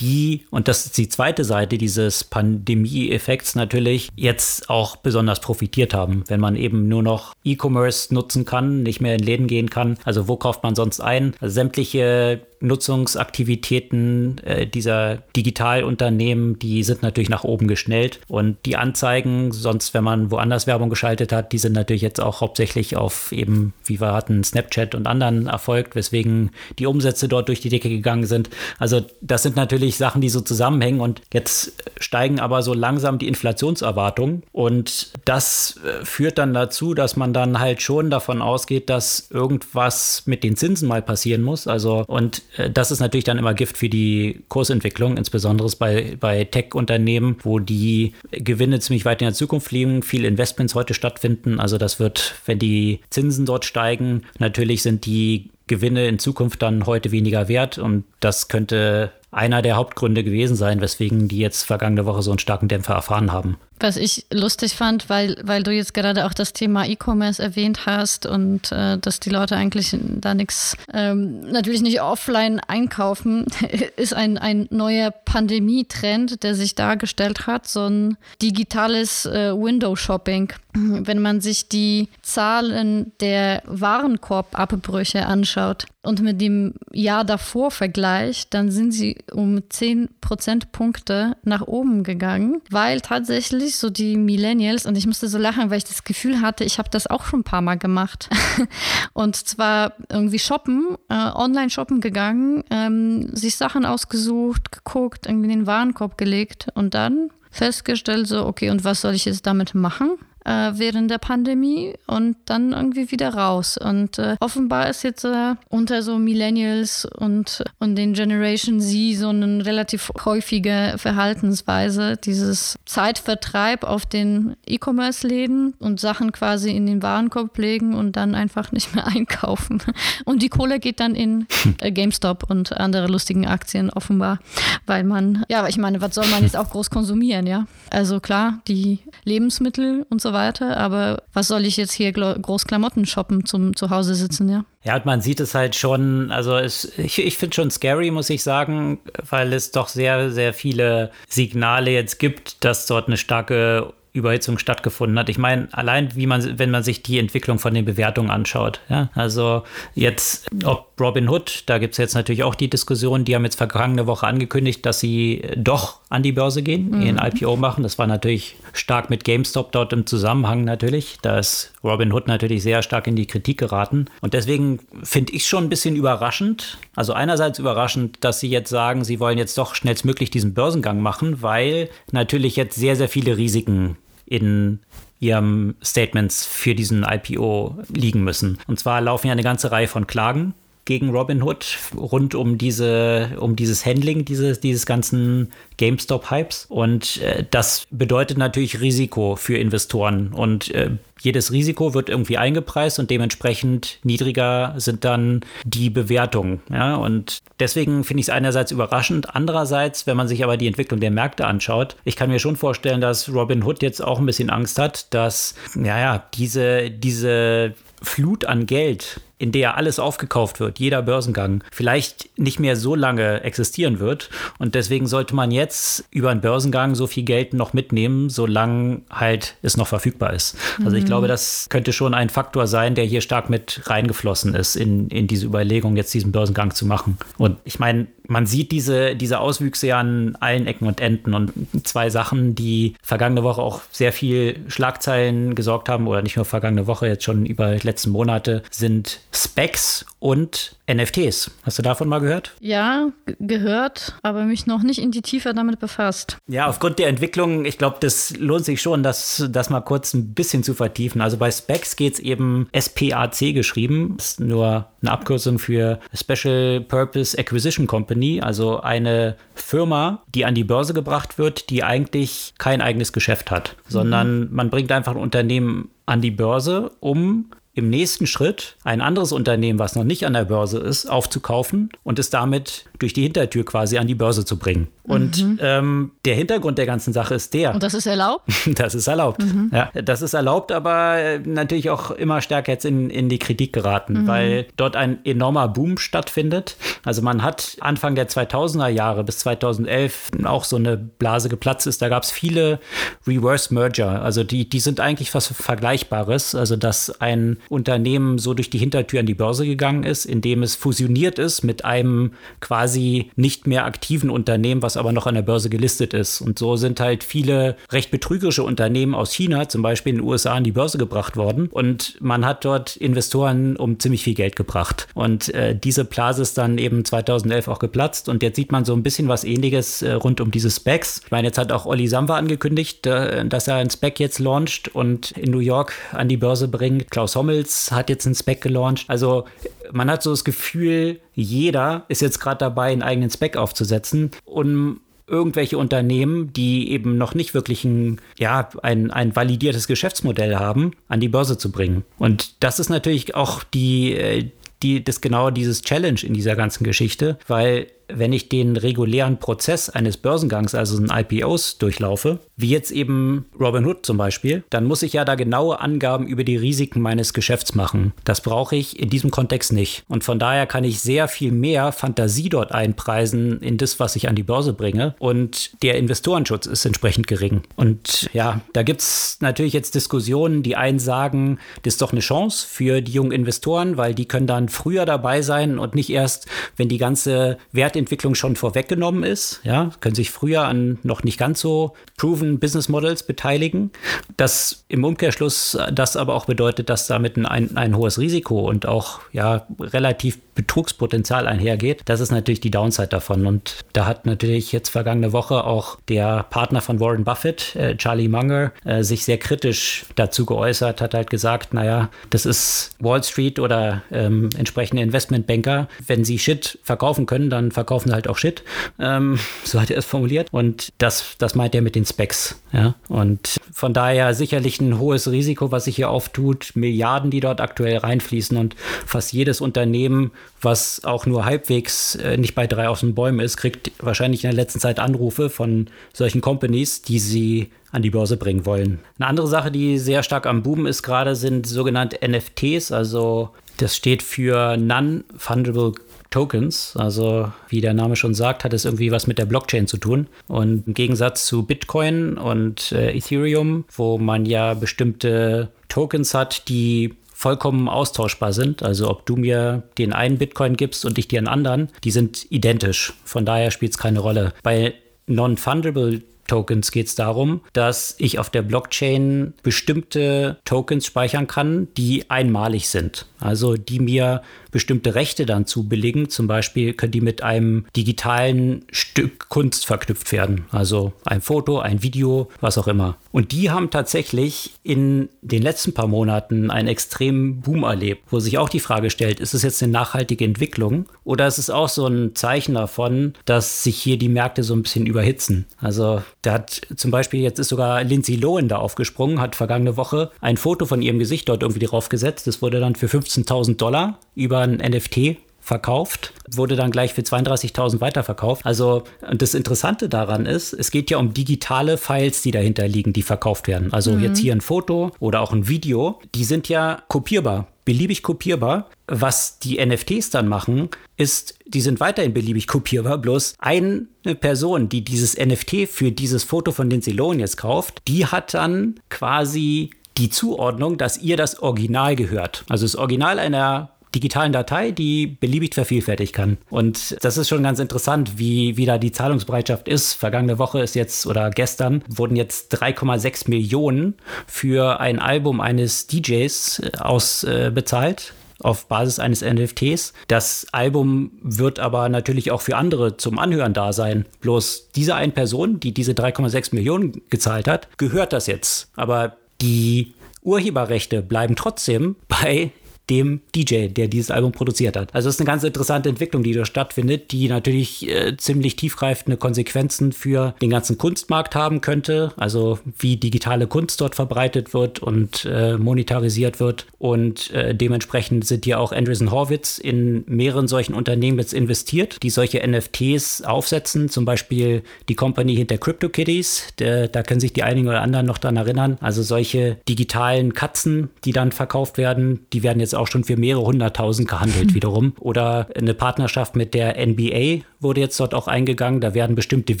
die, und das ist die zweite Seite dieses Pandemie-Effekts natürlich, jetzt auch besonders profitiert haben, wenn man eben nur noch E-Commerce nutzen kann, nicht mehr in Läden gehen kann. Also wo kauft man sonst ein? Also sämtliche Nutzungsaktivitäten äh, dieser Digitalunternehmen, die sind natürlich nach oben geschnellt. Und die Anzeigen, sonst wenn man woanders Werbung geschaltet hat, die sind natürlich jetzt auch hauptsächlich auf eben, wie wir hatten, Snapchat und anderen erfolgt, weswegen die Umsätze dort durch die Decke gegangen sind. Also das sind natürlich Sachen, die so zusammenhängen. Und jetzt steigen aber so langsam die Inflationserwartungen. Und das äh, führt dann dazu, dass man dann halt schon davon ausgeht, dass irgendwas mit den Zinsen mal passieren muss. Also und das ist natürlich dann immer Gift für die Kursentwicklung, insbesondere bei, bei Tech-Unternehmen, wo die Gewinne ziemlich weit in der Zukunft liegen, viele Investments heute stattfinden. Also das wird, wenn die Zinsen dort steigen, natürlich sind die Gewinne in Zukunft dann heute weniger wert und das könnte einer der Hauptgründe gewesen sein, weswegen die jetzt vergangene Woche so einen starken Dämpfer erfahren haben. Was ich lustig fand, weil, weil du jetzt gerade auch das Thema E-Commerce erwähnt hast und äh, dass die Leute eigentlich da nichts, ähm, natürlich nicht offline einkaufen, ist ein, ein neuer Pandemie-Trend, der sich dargestellt hat, so ein digitales äh, Window-Shopping. Wenn man sich die Zahlen der Warenkorbabbrüche anschaut und mit dem Jahr davor vergleicht, dann sind sie um 10 Prozentpunkte nach oben gegangen, weil tatsächlich wirklich so die Millennials und ich musste so lachen, weil ich das Gefühl hatte, ich habe das auch schon ein paar Mal gemacht. und zwar irgendwie shoppen, äh, online shoppen gegangen, ähm, sich Sachen ausgesucht, geguckt, irgendwie in den Warenkorb gelegt und dann festgestellt, so, okay, und was soll ich jetzt damit machen? Äh, während der Pandemie und dann irgendwie wieder raus. Und äh, offenbar ist jetzt äh, unter so Millennials und, und den Generation Z so eine relativ häufige Verhaltensweise, dieses Zeitvertreib auf den E-Commerce-Läden und Sachen quasi in den Warenkorb legen und dann einfach nicht mehr einkaufen. Und die Kohle geht dann in äh, GameStop und andere lustigen Aktien offenbar, weil man, ja, ich meine, was soll man jetzt auch groß konsumieren, ja? Also klar, die Lebensmittel und so weiter, aber was soll ich jetzt hier groß Klamotten shoppen zum Zuhause sitzen, ja? Ja, und man sieht es halt schon, also es, ich, ich finde schon scary, muss ich sagen, weil es doch sehr, sehr viele Signale jetzt gibt, dass dort eine starke Überhitzung stattgefunden hat. Ich meine, allein wie man, wenn man sich die Entwicklung von den Bewertungen anschaut. Ja? Also jetzt, ob Robin Hood, da gibt es jetzt natürlich auch die Diskussion, die haben jetzt vergangene Woche angekündigt, dass sie doch an die Börse gehen, mhm. ihren IPO machen. Das war natürlich stark mit GameStop dort im Zusammenhang natürlich. Da ist Robin Hood natürlich sehr stark in die Kritik geraten. Und deswegen finde ich schon ein bisschen überraschend. Also einerseits überraschend, dass sie jetzt sagen, sie wollen jetzt doch schnellstmöglich diesen Börsengang machen, weil natürlich jetzt sehr, sehr viele Risiken in ihrem Statements für diesen IPO liegen müssen. Und zwar laufen ja eine ganze Reihe von Klagen gegen Robinhood rund um diese, um dieses Handling dieses, dieses ganzen GameStop-Hypes. Und äh, das bedeutet natürlich Risiko für Investoren. Und äh, jedes Risiko wird irgendwie eingepreist und dementsprechend niedriger sind dann die Bewertungen. Ja? Und deswegen finde ich es einerseits überraschend. Andererseits, wenn man sich aber die Entwicklung der Märkte anschaut, ich kann mir schon vorstellen, dass Robinhood jetzt auch ein bisschen Angst hat, dass, ja, diese, diese Flut an Geld, in der alles aufgekauft wird, jeder Börsengang, vielleicht nicht mehr so lange existieren wird. Und deswegen sollte man jetzt über einen Börsengang so viel Geld noch mitnehmen, solange halt es noch verfügbar ist. Also ich mhm. glaube, das könnte schon ein Faktor sein, der hier stark mit reingeflossen ist in, in diese Überlegung, jetzt diesen Börsengang zu machen. Und ich meine, man sieht diese, diese Auswüchse ja an allen Ecken und Enden. Und zwei Sachen, die vergangene Woche auch sehr viel Schlagzeilen gesorgt haben, oder nicht nur vergangene Woche, jetzt schon über die letzten Monate, sind Specs und NFTs. Hast du davon mal gehört? Ja, gehört, aber mich noch nicht in die Tiefe damit befasst. Ja, aufgrund der Entwicklung, ich glaube, das lohnt sich schon, das, das mal kurz ein bisschen zu vertiefen. Also bei Specs geht es eben SPAC geschrieben. Das ist nur eine Abkürzung für Special Purpose Acquisition Company, also eine Firma, die an die Börse gebracht wird, die eigentlich kein eigenes Geschäft hat, sondern mhm. man bringt einfach ein Unternehmen an die Börse, um im nächsten Schritt ein anderes Unternehmen, was noch nicht an der Börse ist, aufzukaufen und es damit durch die Hintertür quasi an die Börse zu bringen. Und mhm. ähm, der Hintergrund der ganzen Sache ist der. Und das ist erlaubt? das ist erlaubt. Mhm. Ja, das ist erlaubt, aber äh, natürlich auch immer stärker jetzt in, in die Kritik geraten, mhm. weil dort ein enormer Boom stattfindet. Also man hat Anfang der 2000er Jahre bis 2011 auch so eine Blase geplatzt ist. Da gab es viele Reverse Merger. Also die, die sind eigentlich was Vergleichbares. Also dass ein Unternehmen so durch die Hintertür an die Börse gegangen ist, indem es fusioniert ist mit einem quasi nicht mehr aktiven Unternehmen, was aber noch an der Börse gelistet ist. Und so sind halt viele recht betrügerische Unternehmen aus China, zum Beispiel in den USA, an die Börse gebracht worden. Und man hat dort Investoren um ziemlich viel Geld gebracht. Und äh, diese Blase ist dann eben 2011 auch geplatzt. Und jetzt sieht man so ein bisschen was ähnliches äh, rund um diese Specs. Ich meine, jetzt hat auch Olli Samba angekündigt, äh, dass er ein Spec jetzt launcht und in New York an die Börse bringt. Klaus Hommels hat jetzt ein Spec gelauncht. Also man hat so das Gefühl, jeder ist jetzt gerade dabei, einen eigenen Spec aufzusetzen, um irgendwelche Unternehmen, die eben noch nicht wirklich ein, ja, ein, ein validiertes Geschäftsmodell haben, an die Börse zu bringen. Und das ist natürlich auch die, äh, die, das genau dieses Challenge in dieser ganzen Geschichte, weil wenn ich den regulären Prozess eines Börsengangs, also ein IPOs, durchlaufe, wie jetzt eben Robinhood zum Beispiel, dann muss ich ja da genaue Angaben über die Risiken meines Geschäfts machen. Das brauche ich in diesem Kontext nicht. Und von daher kann ich sehr viel mehr Fantasie dort einpreisen in das, was ich an die Börse bringe. Und der Investorenschutz ist entsprechend gering. Und ja, da gibt es natürlich jetzt Diskussionen, die einen sagen, das ist doch eine Chance für die jungen Investoren, weil die können dann früher dabei sein und nicht erst, wenn die ganze Wert Marktentwicklung schon vorweggenommen ist. Ja, können sich früher an noch nicht ganz so proven Business Models beteiligen. Das im Umkehrschluss das aber auch bedeutet, dass damit ein, ein hohes Risiko und auch ja relativ Betrugspotenzial einhergeht. Das ist natürlich die Downside davon. Und da hat natürlich jetzt vergangene Woche auch der Partner von Warren Buffett, äh, Charlie Munger, äh, sich sehr kritisch dazu geäußert, hat halt gesagt, naja, das ist Wall Street oder ähm, entsprechende Investmentbanker. Wenn sie Shit verkaufen können, dann verkaufen sie halt auch Shit. Ähm, so hat er es formuliert. Und das, das meint er mit den Specs. Ja? Und von daher sicherlich ein hohes Risiko, was sich hier auftut. Milliarden, die dort aktuell reinfließen und fast jedes Unternehmen was auch nur halbwegs äh, nicht bei drei aus den Bäumen ist, kriegt wahrscheinlich in der letzten Zeit Anrufe von solchen Companies, die sie an die Börse bringen wollen. Eine andere Sache, die sehr stark am Boom ist gerade, sind sogenannte NFTs, also das steht für Non-Fundable Tokens. Also wie der Name schon sagt, hat es irgendwie was mit der Blockchain zu tun. Und im Gegensatz zu Bitcoin und äh, Ethereum, wo man ja bestimmte Tokens hat, die vollkommen austauschbar sind. Also ob du mir den einen Bitcoin gibst und ich dir einen anderen, die sind identisch. Von daher spielt es keine Rolle. Bei Non-Fundable Tokens geht es darum, dass ich auf der Blockchain bestimmte Tokens speichern kann, die einmalig sind. Also die mir bestimmte Rechte dann zubilligen. Zum Beispiel können die mit einem digitalen Stück Kunst verknüpft werden. Also ein Foto, ein Video, was auch immer. Und die haben tatsächlich in den letzten paar Monaten einen extremen Boom erlebt, wo sich auch die Frage stellt, ist es jetzt eine nachhaltige Entwicklung oder ist es auch so ein Zeichen davon, dass sich hier die Märkte so ein bisschen überhitzen? Also da hat zum Beispiel, jetzt ist sogar Lindsay Lohan da aufgesprungen, hat vergangene Woche ein Foto von ihrem Gesicht dort irgendwie drauf gesetzt. Das wurde dann für 15.000 Dollar über ein NFT verkauft, wurde dann gleich für 32.000 weiterverkauft. Also das Interessante daran ist, es geht ja um digitale Files, die dahinter liegen, die verkauft werden. Also mhm. jetzt hier ein Foto oder auch ein Video, die sind ja kopierbar beliebig kopierbar. Was die NFTs dann machen, ist, die sind weiterhin beliebig kopierbar. Bloß eine Person, die dieses NFT für dieses Foto von den Ceylon jetzt kauft, die hat dann quasi die Zuordnung, dass ihr das Original gehört. Also das Original einer digitalen Datei, die beliebig vervielfältigt kann. Und das ist schon ganz interessant, wie, wie da die Zahlungsbereitschaft ist. Vergangene Woche ist jetzt oder gestern wurden jetzt 3,6 Millionen für ein Album eines DJs äh, ausbezahlt. Äh, auf Basis eines NFTs. Das Album wird aber natürlich auch für andere zum Anhören da sein. Bloß diese eine Person, die diese 3,6 Millionen gezahlt hat, gehört das jetzt. Aber die Urheberrechte bleiben trotzdem bei dem DJ, der dieses Album produziert hat. Also es ist eine ganz interessante Entwicklung, die da stattfindet, die natürlich äh, ziemlich tiefgreifende Konsequenzen für den ganzen Kunstmarkt haben könnte. Also wie digitale Kunst dort verbreitet wird und äh, monetarisiert wird. Und äh, dementsprechend sind hier auch Andreessen Horwitz in mehreren solchen Unternehmen jetzt investiert, die solche NFTs aufsetzen. Zum Beispiel die Company hinter CryptoKitties. Der, da können sich die einigen oder anderen noch daran erinnern. Also solche digitalen Katzen, die dann verkauft werden, die werden jetzt auch schon für mehrere hunderttausend gehandelt wiederum. Oder eine Partnerschaft mit der NBA wurde jetzt dort auch eingegangen. Da werden bestimmte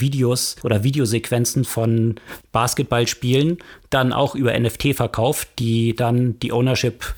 Videos oder Videosequenzen von Basketballspielen dann auch über NFT verkauft, die dann die Ownership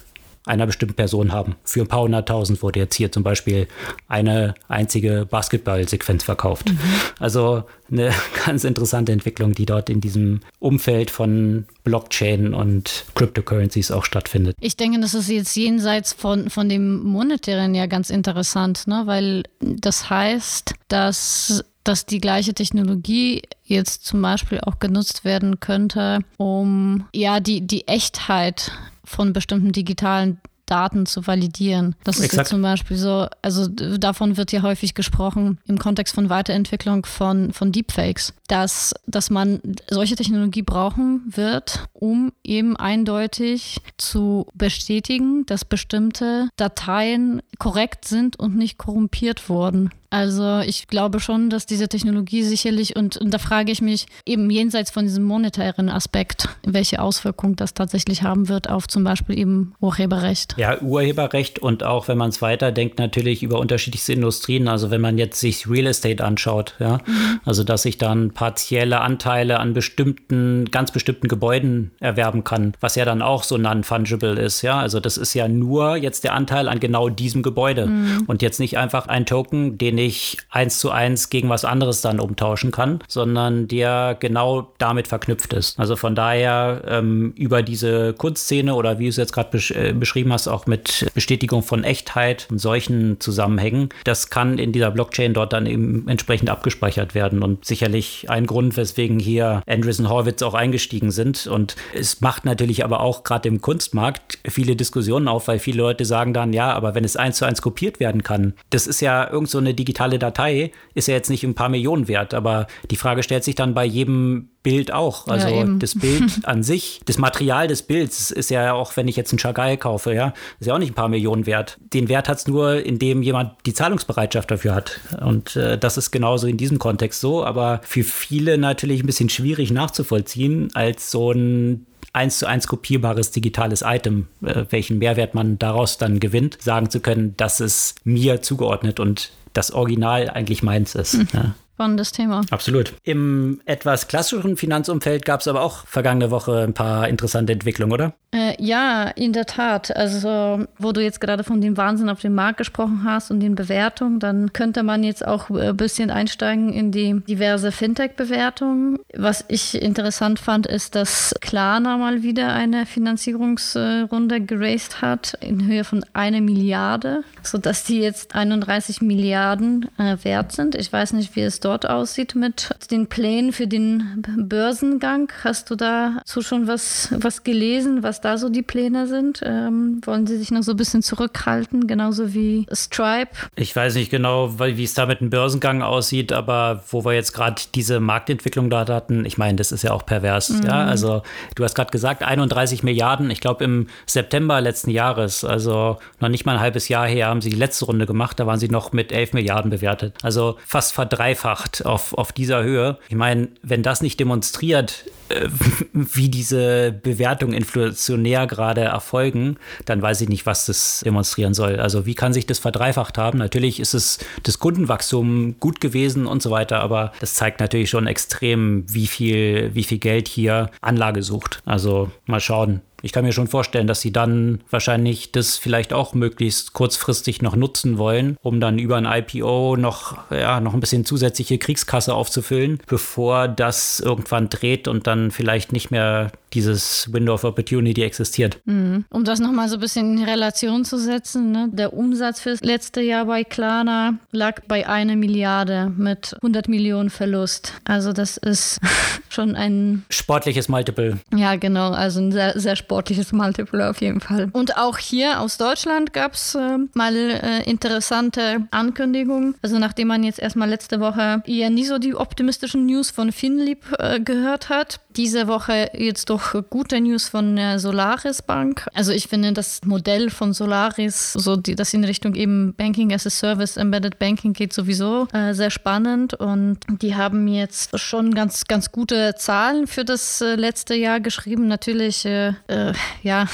einer bestimmten Person haben. Für ein paar hunderttausend wurde jetzt hier zum Beispiel eine einzige Basketballsequenz verkauft. Mhm. Also eine ganz interessante Entwicklung, die dort in diesem Umfeld von Blockchain und Cryptocurrencies auch stattfindet. Ich denke, das ist jetzt jenseits von, von dem Monetären ja ganz interessant, ne? weil das heißt, dass dass die gleiche Technologie jetzt zum Beispiel auch genutzt werden könnte, um ja die, die Echtheit von bestimmten digitalen Daten zu validieren. Das ist zum Beispiel so, also davon wird ja häufig gesprochen im Kontext von Weiterentwicklung von, von Deepfakes, dass, dass man solche Technologie brauchen wird, um eben eindeutig zu bestätigen, dass bestimmte Dateien korrekt sind und nicht korrumpiert wurden. Also ich glaube schon, dass diese Technologie sicherlich, und, und, da frage ich mich eben jenseits von diesem monetären Aspekt, welche Auswirkungen das tatsächlich haben wird auf zum Beispiel eben Urheberrecht. Ja, Urheberrecht und auch wenn man es weiterdenkt, natürlich über unterschiedlichste Industrien. Also wenn man jetzt sich Real Estate anschaut, ja, mhm. also dass ich dann partielle Anteile an bestimmten, ganz bestimmten Gebäuden erwerben kann, was ja dann auch so non-fungible ist, ja. Also das ist ja nur jetzt der Anteil an genau diesem Gebäude mhm. und jetzt nicht einfach ein Token, den nicht eins zu eins gegen was anderes dann umtauschen kann, sondern der genau damit verknüpft ist. Also von daher ähm, über diese Kunstszene oder wie du es jetzt gerade besch äh, beschrieben hast, auch mit Bestätigung von Echtheit und solchen Zusammenhängen, das kann in dieser Blockchain dort dann eben entsprechend abgespeichert werden und sicherlich ein Grund, weswegen hier Andreessen Horwitz auch eingestiegen sind. Und es macht natürlich aber auch gerade im Kunstmarkt viele Diskussionen auf, weil viele Leute sagen dann, ja, aber wenn es eins zu eins kopiert werden kann, das ist ja irgend so eine digitale Datei ist ja jetzt nicht ein paar Millionen wert, aber die Frage stellt sich dann bei jedem Bild auch. Also ja, das Bild an sich, das Material des Bilds ist ja auch, wenn ich jetzt einen Chagall kaufe, ja, ist ja auch nicht ein paar Millionen wert. Den Wert hat es nur, indem jemand die Zahlungsbereitschaft dafür hat. Und äh, das ist genauso in diesem Kontext so, aber für viele natürlich ein bisschen schwierig nachzuvollziehen als so ein eins zu eins kopierbares digitales Item, äh, welchen Mehrwert man daraus dann gewinnt, sagen zu können, das ist mir zugeordnet und das Original eigentlich meins ist. Mhm. Ja. Spannendes Thema. Absolut. Im etwas klassischeren Finanzumfeld gab es aber auch vergangene Woche ein paar interessante Entwicklungen, oder? Äh, ja, in der Tat. Also, wo du jetzt gerade von dem Wahnsinn auf dem Markt gesprochen hast und den Bewertungen, dann könnte man jetzt auch ein bisschen einsteigen in die diverse Fintech-Bewertungen. Was ich interessant fand, ist, dass Klarna mal wieder eine Finanzierungsrunde geraced hat in Höhe von einer Milliarde, sodass die jetzt 31 Milliarden äh, wert sind. Ich weiß nicht, wie es dort aussieht mit den Plänen für den Börsengang. Hast du dazu schon was, was gelesen, was da so die Pläne sind? Ähm, wollen sie sich noch so ein bisschen zurückhalten, genauso wie Stripe? Ich weiß nicht genau, wie es da mit dem Börsengang aussieht, aber wo wir jetzt gerade diese Marktentwicklung da hatten, ich meine, das ist ja auch pervers. Mhm. Ja, also du hast gerade gesagt, 31 Milliarden, ich glaube im September letzten Jahres, also noch nicht mal ein halbes Jahr her, haben sie die letzte Runde gemacht, da waren sie noch mit 11 Milliarden bewertet. Also fast verdreifacht auf, auf dieser Höhe. Ich meine, wenn das nicht demonstriert, äh, wie diese Bewertungen inflationär gerade erfolgen, dann weiß ich nicht, was das demonstrieren soll. Also wie kann sich das verdreifacht haben? Natürlich ist es das Kundenwachstum gut gewesen und so weiter, aber das zeigt natürlich schon extrem, wie viel, wie viel Geld hier Anlage sucht. Also mal schauen ich kann mir schon vorstellen, dass sie dann wahrscheinlich das vielleicht auch möglichst kurzfristig noch nutzen wollen, um dann über ein IPO noch, ja, noch ein bisschen zusätzliche Kriegskasse aufzufüllen, bevor das irgendwann dreht und dann vielleicht nicht mehr dieses Window of Opportunity existiert. Mhm. Um das nochmal so ein bisschen in Relation zu setzen, ne? der Umsatz fürs letzte Jahr bei Klarna lag bei einer Milliarde mit 100 Millionen Verlust. Also das ist schon ein sportliches Multiple. Ja, genau, also ein sehr, sehr sportliches Multiple auf jeden Fall. Und auch hier aus Deutschland gab es äh, mal äh, interessante Ankündigungen. Also nachdem man jetzt erstmal letzte Woche eher nie so die optimistischen News von Finlieb äh, gehört hat, diese Woche jetzt doch gute News von der Solaris Bank. Also ich finde das Modell von Solaris, so die, das in Richtung eben Banking as a Service, Embedded Banking geht sowieso äh, sehr spannend und die haben jetzt schon ganz, ganz gute Zahlen für das äh, letzte Jahr geschrieben. Natürlich, äh, äh ja,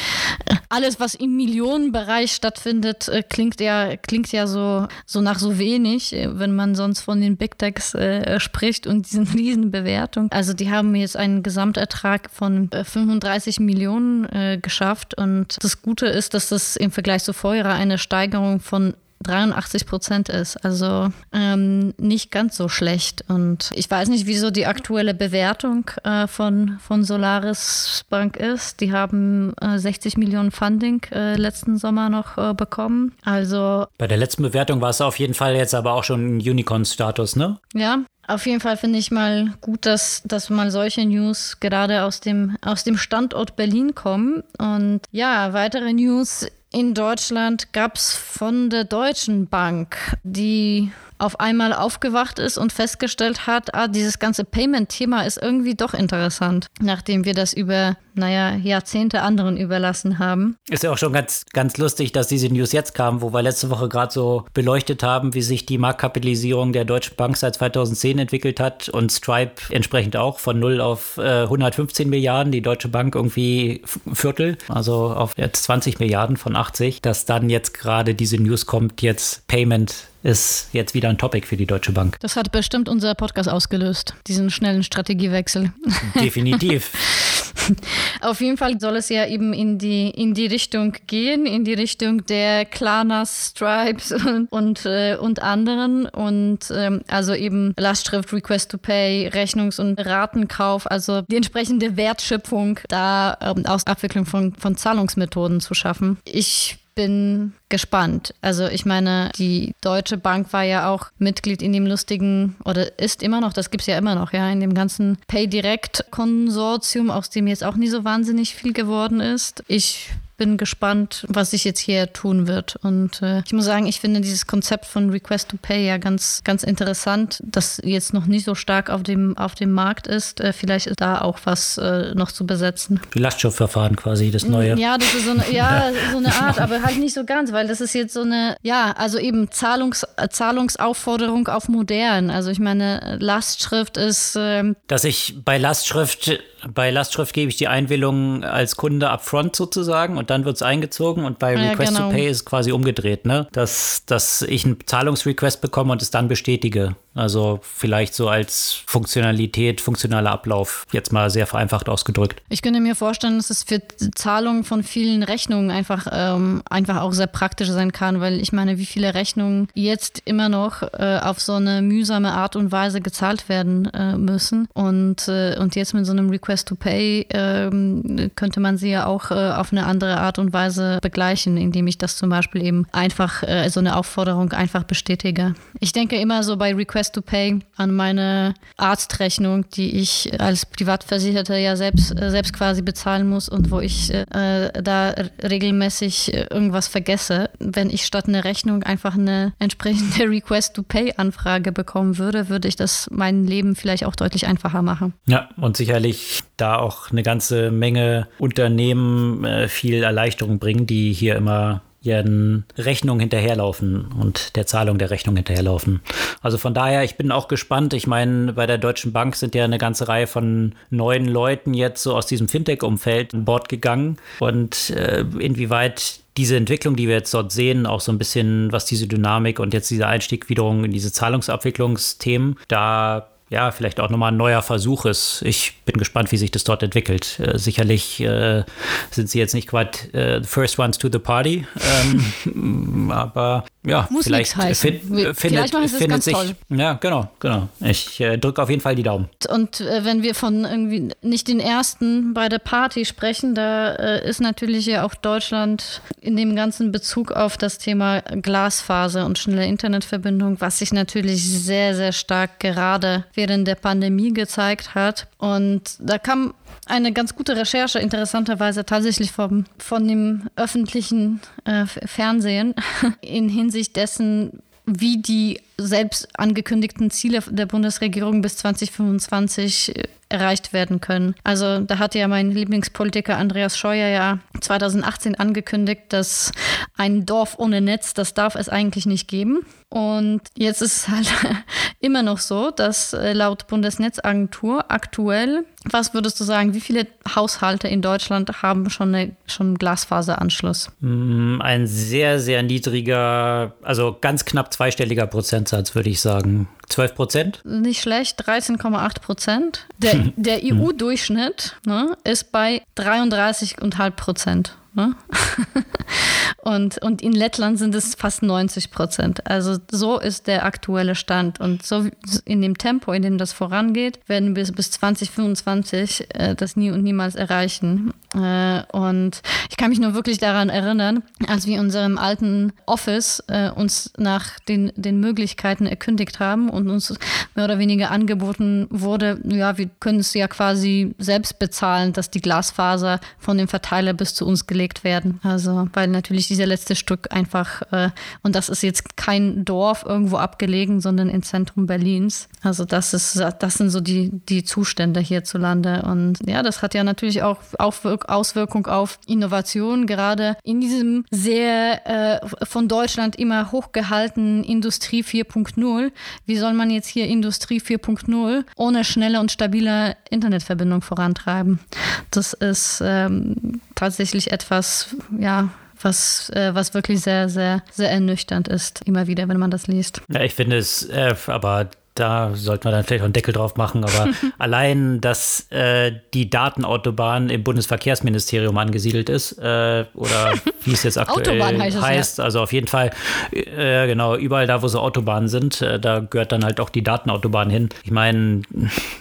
alles, was im Millionenbereich stattfindet, äh, klingt ja, klingt ja so, so nach so wenig, äh, wenn man sonst von den Big Techs spricht und diesen riesen Bewertungen. Also die haben jetzt einen Gesamtertrag von 35 äh, Millionen äh, geschafft. Und das Gute ist, dass das im Vergleich zu vorher eine Steigerung von 83 Prozent ist. Also ähm, nicht ganz so schlecht. Und ich weiß nicht, wieso die aktuelle Bewertung äh, von, von Solaris Bank ist. Die haben äh, 60 Millionen Funding äh, letzten Sommer noch äh, bekommen. Also. Bei der letzten Bewertung war es auf jeden Fall jetzt aber auch schon ein Unicorn-Status, ne? Ja, auf jeden Fall finde ich mal gut, dass, dass mal solche News gerade aus dem, aus dem Standort Berlin kommen. Und ja, weitere News in Deutschland gab es von der Deutschen Bank, die auf einmal aufgewacht ist und festgestellt hat, ah, dieses ganze Payment-Thema ist irgendwie doch interessant, nachdem wir das über, naja, Jahrzehnte anderen überlassen haben. Ist ja auch schon ganz, ganz lustig, dass diese News jetzt kamen, wo wir letzte Woche gerade so beleuchtet haben, wie sich die Marktkapitalisierung der Deutschen Bank seit 2010 entwickelt hat und Stripe entsprechend auch von 0 auf äh, 115 Milliarden, die Deutsche Bank irgendwie Viertel, also auf jetzt 20 Milliarden von 80, dass dann jetzt gerade diese News kommt, jetzt Payment ist jetzt wieder ein Topic für die Deutsche Bank. Das hat bestimmt unser Podcast ausgelöst, diesen schnellen Strategiewechsel. Definitiv. Auf jeden Fall soll es ja eben in die, in die Richtung gehen, in die Richtung der Klarnas, Stripes und, und, äh, und anderen. Und ähm, also eben Lastschrift, Request to Pay, Rechnungs- und Ratenkauf, also die entsprechende Wertschöpfung da ähm, aus Abwicklung von, von Zahlungsmethoden zu schaffen. Ich bin gespannt. Also ich meine, die Deutsche Bank war ja auch Mitglied in dem lustigen, oder ist immer noch, das gibt es ja immer noch, ja, in dem ganzen Pay-Direct-Konsortium, aus dem jetzt auch nie so wahnsinnig viel geworden ist. Ich bin gespannt, was sich jetzt hier tun wird. Und äh, ich muss sagen, ich finde dieses Konzept von Request to Pay ja ganz, ganz interessant, das jetzt noch nicht so stark auf dem, auf dem Markt ist. Äh, vielleicht ist da auch was äh, noch zu besetzen. Die Lastschriftverfahren quasi, das neue. Ja, das ist so eine, ja, so eine Art, aber halt nicht so ganz, weil das ist jetzt so eine, ja, also eben Zahlungs, Zahlungsaufforderung auf modern. Also ich meine, Lastschrift ist. Ähm Dass ich bei Lastschrift bei Lastschrift gebe ich die Einwilligung als Kunde upfront sozusagen und und dann wird es eingezogen und bei Request ja, genau. to Pay ist es quasi umgedreht, ne? Dass, dass ich einen Zahlungsrequest bekomme und es dann bestätige. Also vielleicht so als Funktionalität, funktionaler Ablauf, jetzt mal sehr vereinfacht ausgedrückt. Ich könnte mir vorstellen, dass es für Zahlungen von vielen Rechnungen einfach, ähm, einfach auch sehr praktisch sein kann, weil ich meine, wie viele Rechnungen jetzt immer noch äh, auf so eine mühsame Art und Weise gezahlt werden äh, müssen. Und, äh, und jetzt mit so einem Request to Pay ähm, könnte man sie ja auch äh, auf eine andere Art und Weise begleichen, indem ich das zum Beispiel eben einfach, äh, so eine Aufforderung einfach bestätige. Ich denke immer so bei Request to Pay an meine Arztrechnung, die ich als Privatversicherter ja selbst, äh, selbst quasi bezahlen muss und wo ich äh, da regelmäßig irgendwas vergesse. Wenn ich statt einer Rechnung einfach eine entsprechende Request to Pay Anfrage bekommen würde, würde ich das mein Leben vielleicht auch deutlich einfacher machen. Ja, und sicherlich da auch eine ganze Menge Unternehmen äh, viel Erleichterung bringen, die hier immer ihren Rechnungen hinterherlaufen und der Zahlung der Rechnung hinterherlaufen. Also von daher, ich bin auch gespannt. Ich meine, bei der Deutschen Bank sind ja eine ganze Reihe von neuen Leuten jetzt so aus diesem Fintech-Umfeld an Bord gegangen und äh, inwieweit diese Entwicklung, die wir jetzt dort sehen, auch so ein bisschen, was diese Dynamik und jetzt dieser Einstieg wiederum in diese Zahlungsabwicklungsthemen, da ja, vielleicht auch nochmal ein neuer Versuch ist. Ich bin gespannt, wie sich das dort entwickelt. Äh, sicherlich äh, sind sie jetzt nicht quite äh, the first ones to the party, ähm, aber ja, Muss vielleicht, fin findet, vielleicht findet sich. Toll. Ja, genau, genau. Ich äh, drücke auf jeden Fall die Daumen. Und äh, wenn wir von irgendwie nicht den ersten bei der Party sprechen, da äh, ist natürlich ja auch Deutschland in dem ganzen Bezug auf das Thema Glasfaser und schnelle Internetverbindung, was sich natürlich sehr, sehr stark gerade während der Pandemie gezeigt hat. Und da kam eine ganz gute Recherche, interessanterweise tatsächlich vom, von dem öffentlichen äh, Fernsehen in Hinsicht dessen, wie die selbst angekündigten Ziele der Bundesregierung bis 2025 äh, erreicht werden können. Also da hatte ja mein Lieblingspolitiker Andreas Scheuer ja 2018 angekündigt, dass ein Dorf ohne Netz, das darf es eigentlich nicht geben. Und jetzt ist es halt immer noch so, dass äh, laut Bundesnetzagentur aktuell, was würdest du sagen, wie viele Haushalte in Deutschland haben schon, eine, schon einen Glasfaseranschluss? Mm, ein sehr, sehr niedriger, also ganz knapp zweistelliger Prozentsatz, würde ich sagen. 12 Prozent? Nicht schlecht, 13,8 Prozent. Der, der EU-Durchschnitt ne, ist bei 33,5 Prozent. Ne? und, und in Lettland sind es fast 90 Prozent. Also so ist der aktuelle Stand. Und so in dem Tempo, in dem das vorangeht, werden wir bis 2025 äh, das nie und niemals erreichen. Äh, und ich kann mich nur wirklich daran erinnern, als wir in unserem alten Office äh, uns nach den, den Möglichkeiten erkündigt haben und uns mehr oder weniger angeboten wurde, ja, wir können es ja quasi selbst bezahlen, dass die Glasfaser von dem Verteiler bis zu uns gelegt werden. Also, weil natürlich dieser letzte Stück einfach, äh, und das ist jetzt kein Dorf irgendwo abgelegen, sondern im Zentrum Berlins. Also, das ist, das sind so die, die Zustände hierzulande. Und ja, das hat ja natürlich auch Auswirkung auf Innovation, gerade in diesem sehr äh, von Deutschland immer hochgehaltenen Industrie 4.0. Wie soll man jetzt hier Industrie 4.0 ohne schnelle und stabile Internetverbindung vorantreiben? Das ist ähm, tatsächlich etwas, ja, was, äh, was wirklich sehr, sehr, sehr ernüchternd ist, immer wieder, wenn man das liest. Ja, ich finde es, äh, aber da sollten wir dann vielleicht auch einen Deckel drauf machen, aber allein, dass äh, die Datenautobahn im Bundesverkehrsministerium angesiedelt ist, äh, oder wie es jetzt aktuell heißt, heißt also auf jeden Fall, äh, genau, überall da, wo so Autobahnen sind, äh, da gehört dann halt auch die Datenautobahn hin. Ich meine,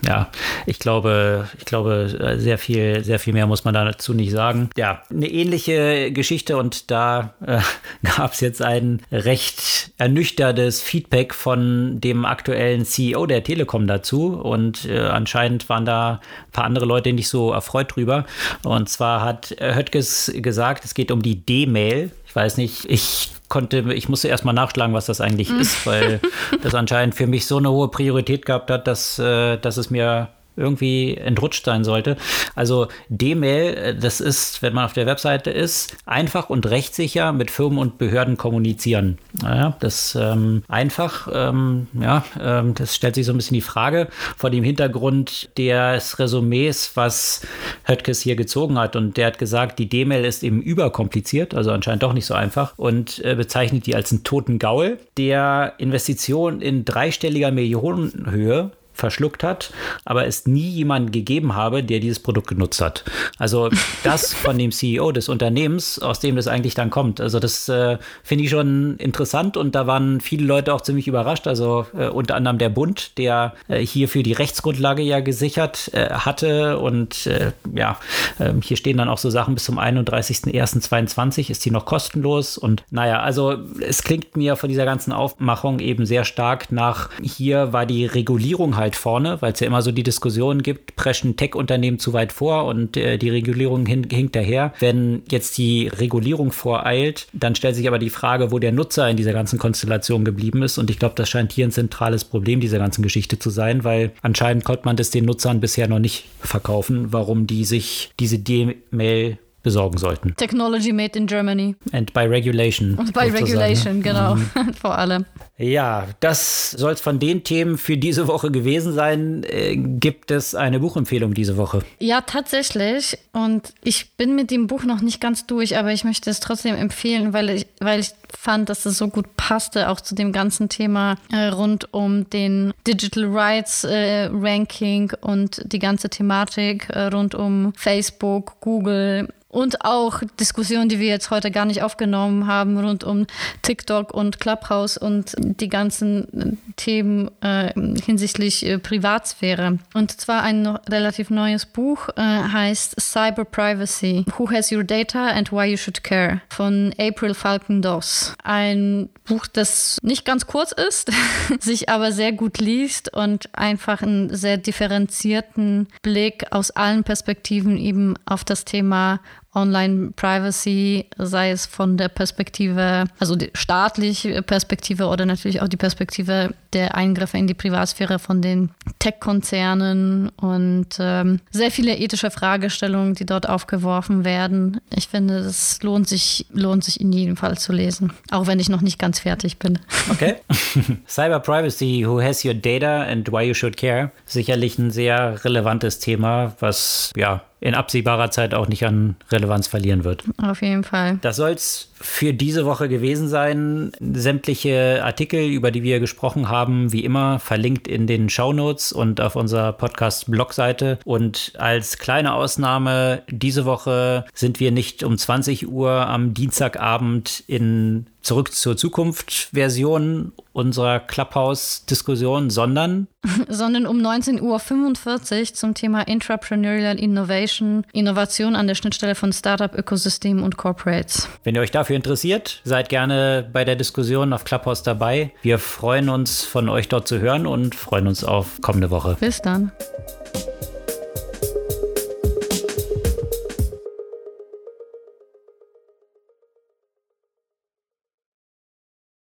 ja, ich glaube, ich glaube, äh, sehr viel, sehr viel mehr muss man dazu nicht sagen. Ja, eine ähnliche Geschichte und da äh, gab es jetzt ein recht ernüchterndes Feedback von dem aktuellen CEO der Telekom dazu und äh, anscheinend waren da ein paar andere Leute nicht so erfreut drüber. Und zwar hat Höttges gesagt, es geht um die D-Mail. Ich weiß nicht, ich konnte, ich musste erstmal nachschlagen, was das eigentlich ist, weil das anscheinend für mich so eine hohe Priorität gehabt hat, dass, äh, dass es mir irgendwie entrutscht sein sollte. Also D-Mail, äh, das ist, wenn man auf der Webseite ist, einfach und rechtssicher mit Firmen und Behörden kommunizieren. Naja, das ähm, einfach, ähm, ja, ähm, das stellt sich so ein bisschen die Frage vor dem Hintergrund des Resümees, was Höttges hier gezogen hat. Und der hat gesagt, die D-Mail ist eben überkompliziert, also anscheinend doch nicht so einfach und äh, bezeichnet die als einen toten Gaul, der Investitionen in dreistelliger Millionenhöhe verschluckt hat, aber es nie jemanden gegeben habe, der dieses Produkt genutzt hat. Also das von dem CEO des Unternehmens, aus dem das eigentlich dann kommt. Also das äh, finde ich schon interessant und da waren viele Leute auch ziemlich überrascht. Also äh, unter anderem der Bund, der äh, hierfür die Rechtsgrundlage ja gesichert äh, hatte und äh, ja, ähm, hier stehen dann auch so Sachen bis zum 31.01.22 ist die noch kostenlos und naja, also es klingt mir von dieser ganzen Aufmachung eben sehr stark nach, hier war die Regulierung halt weit vorne, weil es ja immer so die Diskussion gibt, preschen Tech-Unternehmen zu weit vor und äh, die Regulierung hin, hinkt daher. Wenn jetzt die Regulierung voreilt, dann stellt sich aber die Frage, wo der Nutzer in dieser ganzen Konstellation geblieben ist. Und ich glaube, das scheint hier ein zentrales Problem dieser ganzen Geschichte zu sein, weil anscheinend konnte man das den Nutzern bisher noch nicht verkaufen, warum die sich diese D-Mail besorgen sollten. Technology made in Germany. And by regulation. Und by regulation, genau, mhm. vor allem. Ja, das soll es von den Themen für diese Woche gewesen sein. Äh, gibt es eine Buchempfehlung diese Woche? Ja, tatsächlich. Und ich bin mit dem Buch noch nicht ganz durch, aber ich möchte es trotzdem empfehlen, weil ich, weil ich fand, dass es so gut passte, auch zu dem ganzen Thema äh, rund um den Digital Rights äh, Ranking und die ganze Thematik äh, rund um Facebook, Google, und auch Diskussionen, die wir jetzt heute gar nicht aufgenommen haben, rund um TikTok und Clubhouse und die ganzen Themen äh, hinsichtlich äh, Privatsphäre. Und zwar ein relativ neues Buch, äh, heißt Cyber Privacy: Who Has Your Data and Why You Should Care von April Falcon Doss. Ein Buch, das nicht ganz kurz ist, sich aber sehr gut liest und einfach einen sehr differenzierten Blick aus allen Perspektiven eben auf das Thema Online-Privacy, sei es von der Perspektive, also die staatliche Perspektive oder natürlich auch die Perspektive der Eingriffe in die Privatsphäre von den Tech-Konzernen und ähm, sehr viele ethische Fragestellungen, die dort aufgeworfen werden. Ich finde, es lohnt sich, lohnt sich in jedem Fall zu lesen, auch wenn ich noch nicht ganz fertig bin. Okay. Cyber Privacy, who has your data and why you should care? Sicherlich ein sehr relevantes Thema, was ja in absehbarer Zeit auch nicht an Relevanz verlieren wird. Auf jeden Fall. Das soll es für diese Woche gewesen sein. Sämtliche Artikel, über die wir gesprochen haben, wie immer verlinkt in den Show Notes und auf unserer Podcast-Blogseite. Und als kleine Ausnahme, diese Woche sind wir nicht um 20 Uhr am Dienstagabend in Zurück zur Zukunft Version unserer Clubhouse-Diskussion, sondern sondern um 19.45 Uhr zum Thema Intrapreneurial Innovation, Innovation an der Schnittstelle von Startup-Ökosystemen und Corporates. Wenn ihr euch dafür interessiert, seid gerne bei der Diskussion auf Clubhouse dabei. Wir freuen uns, von euch dort zu hören und freuen uns auf kommende Woche. Bis dann.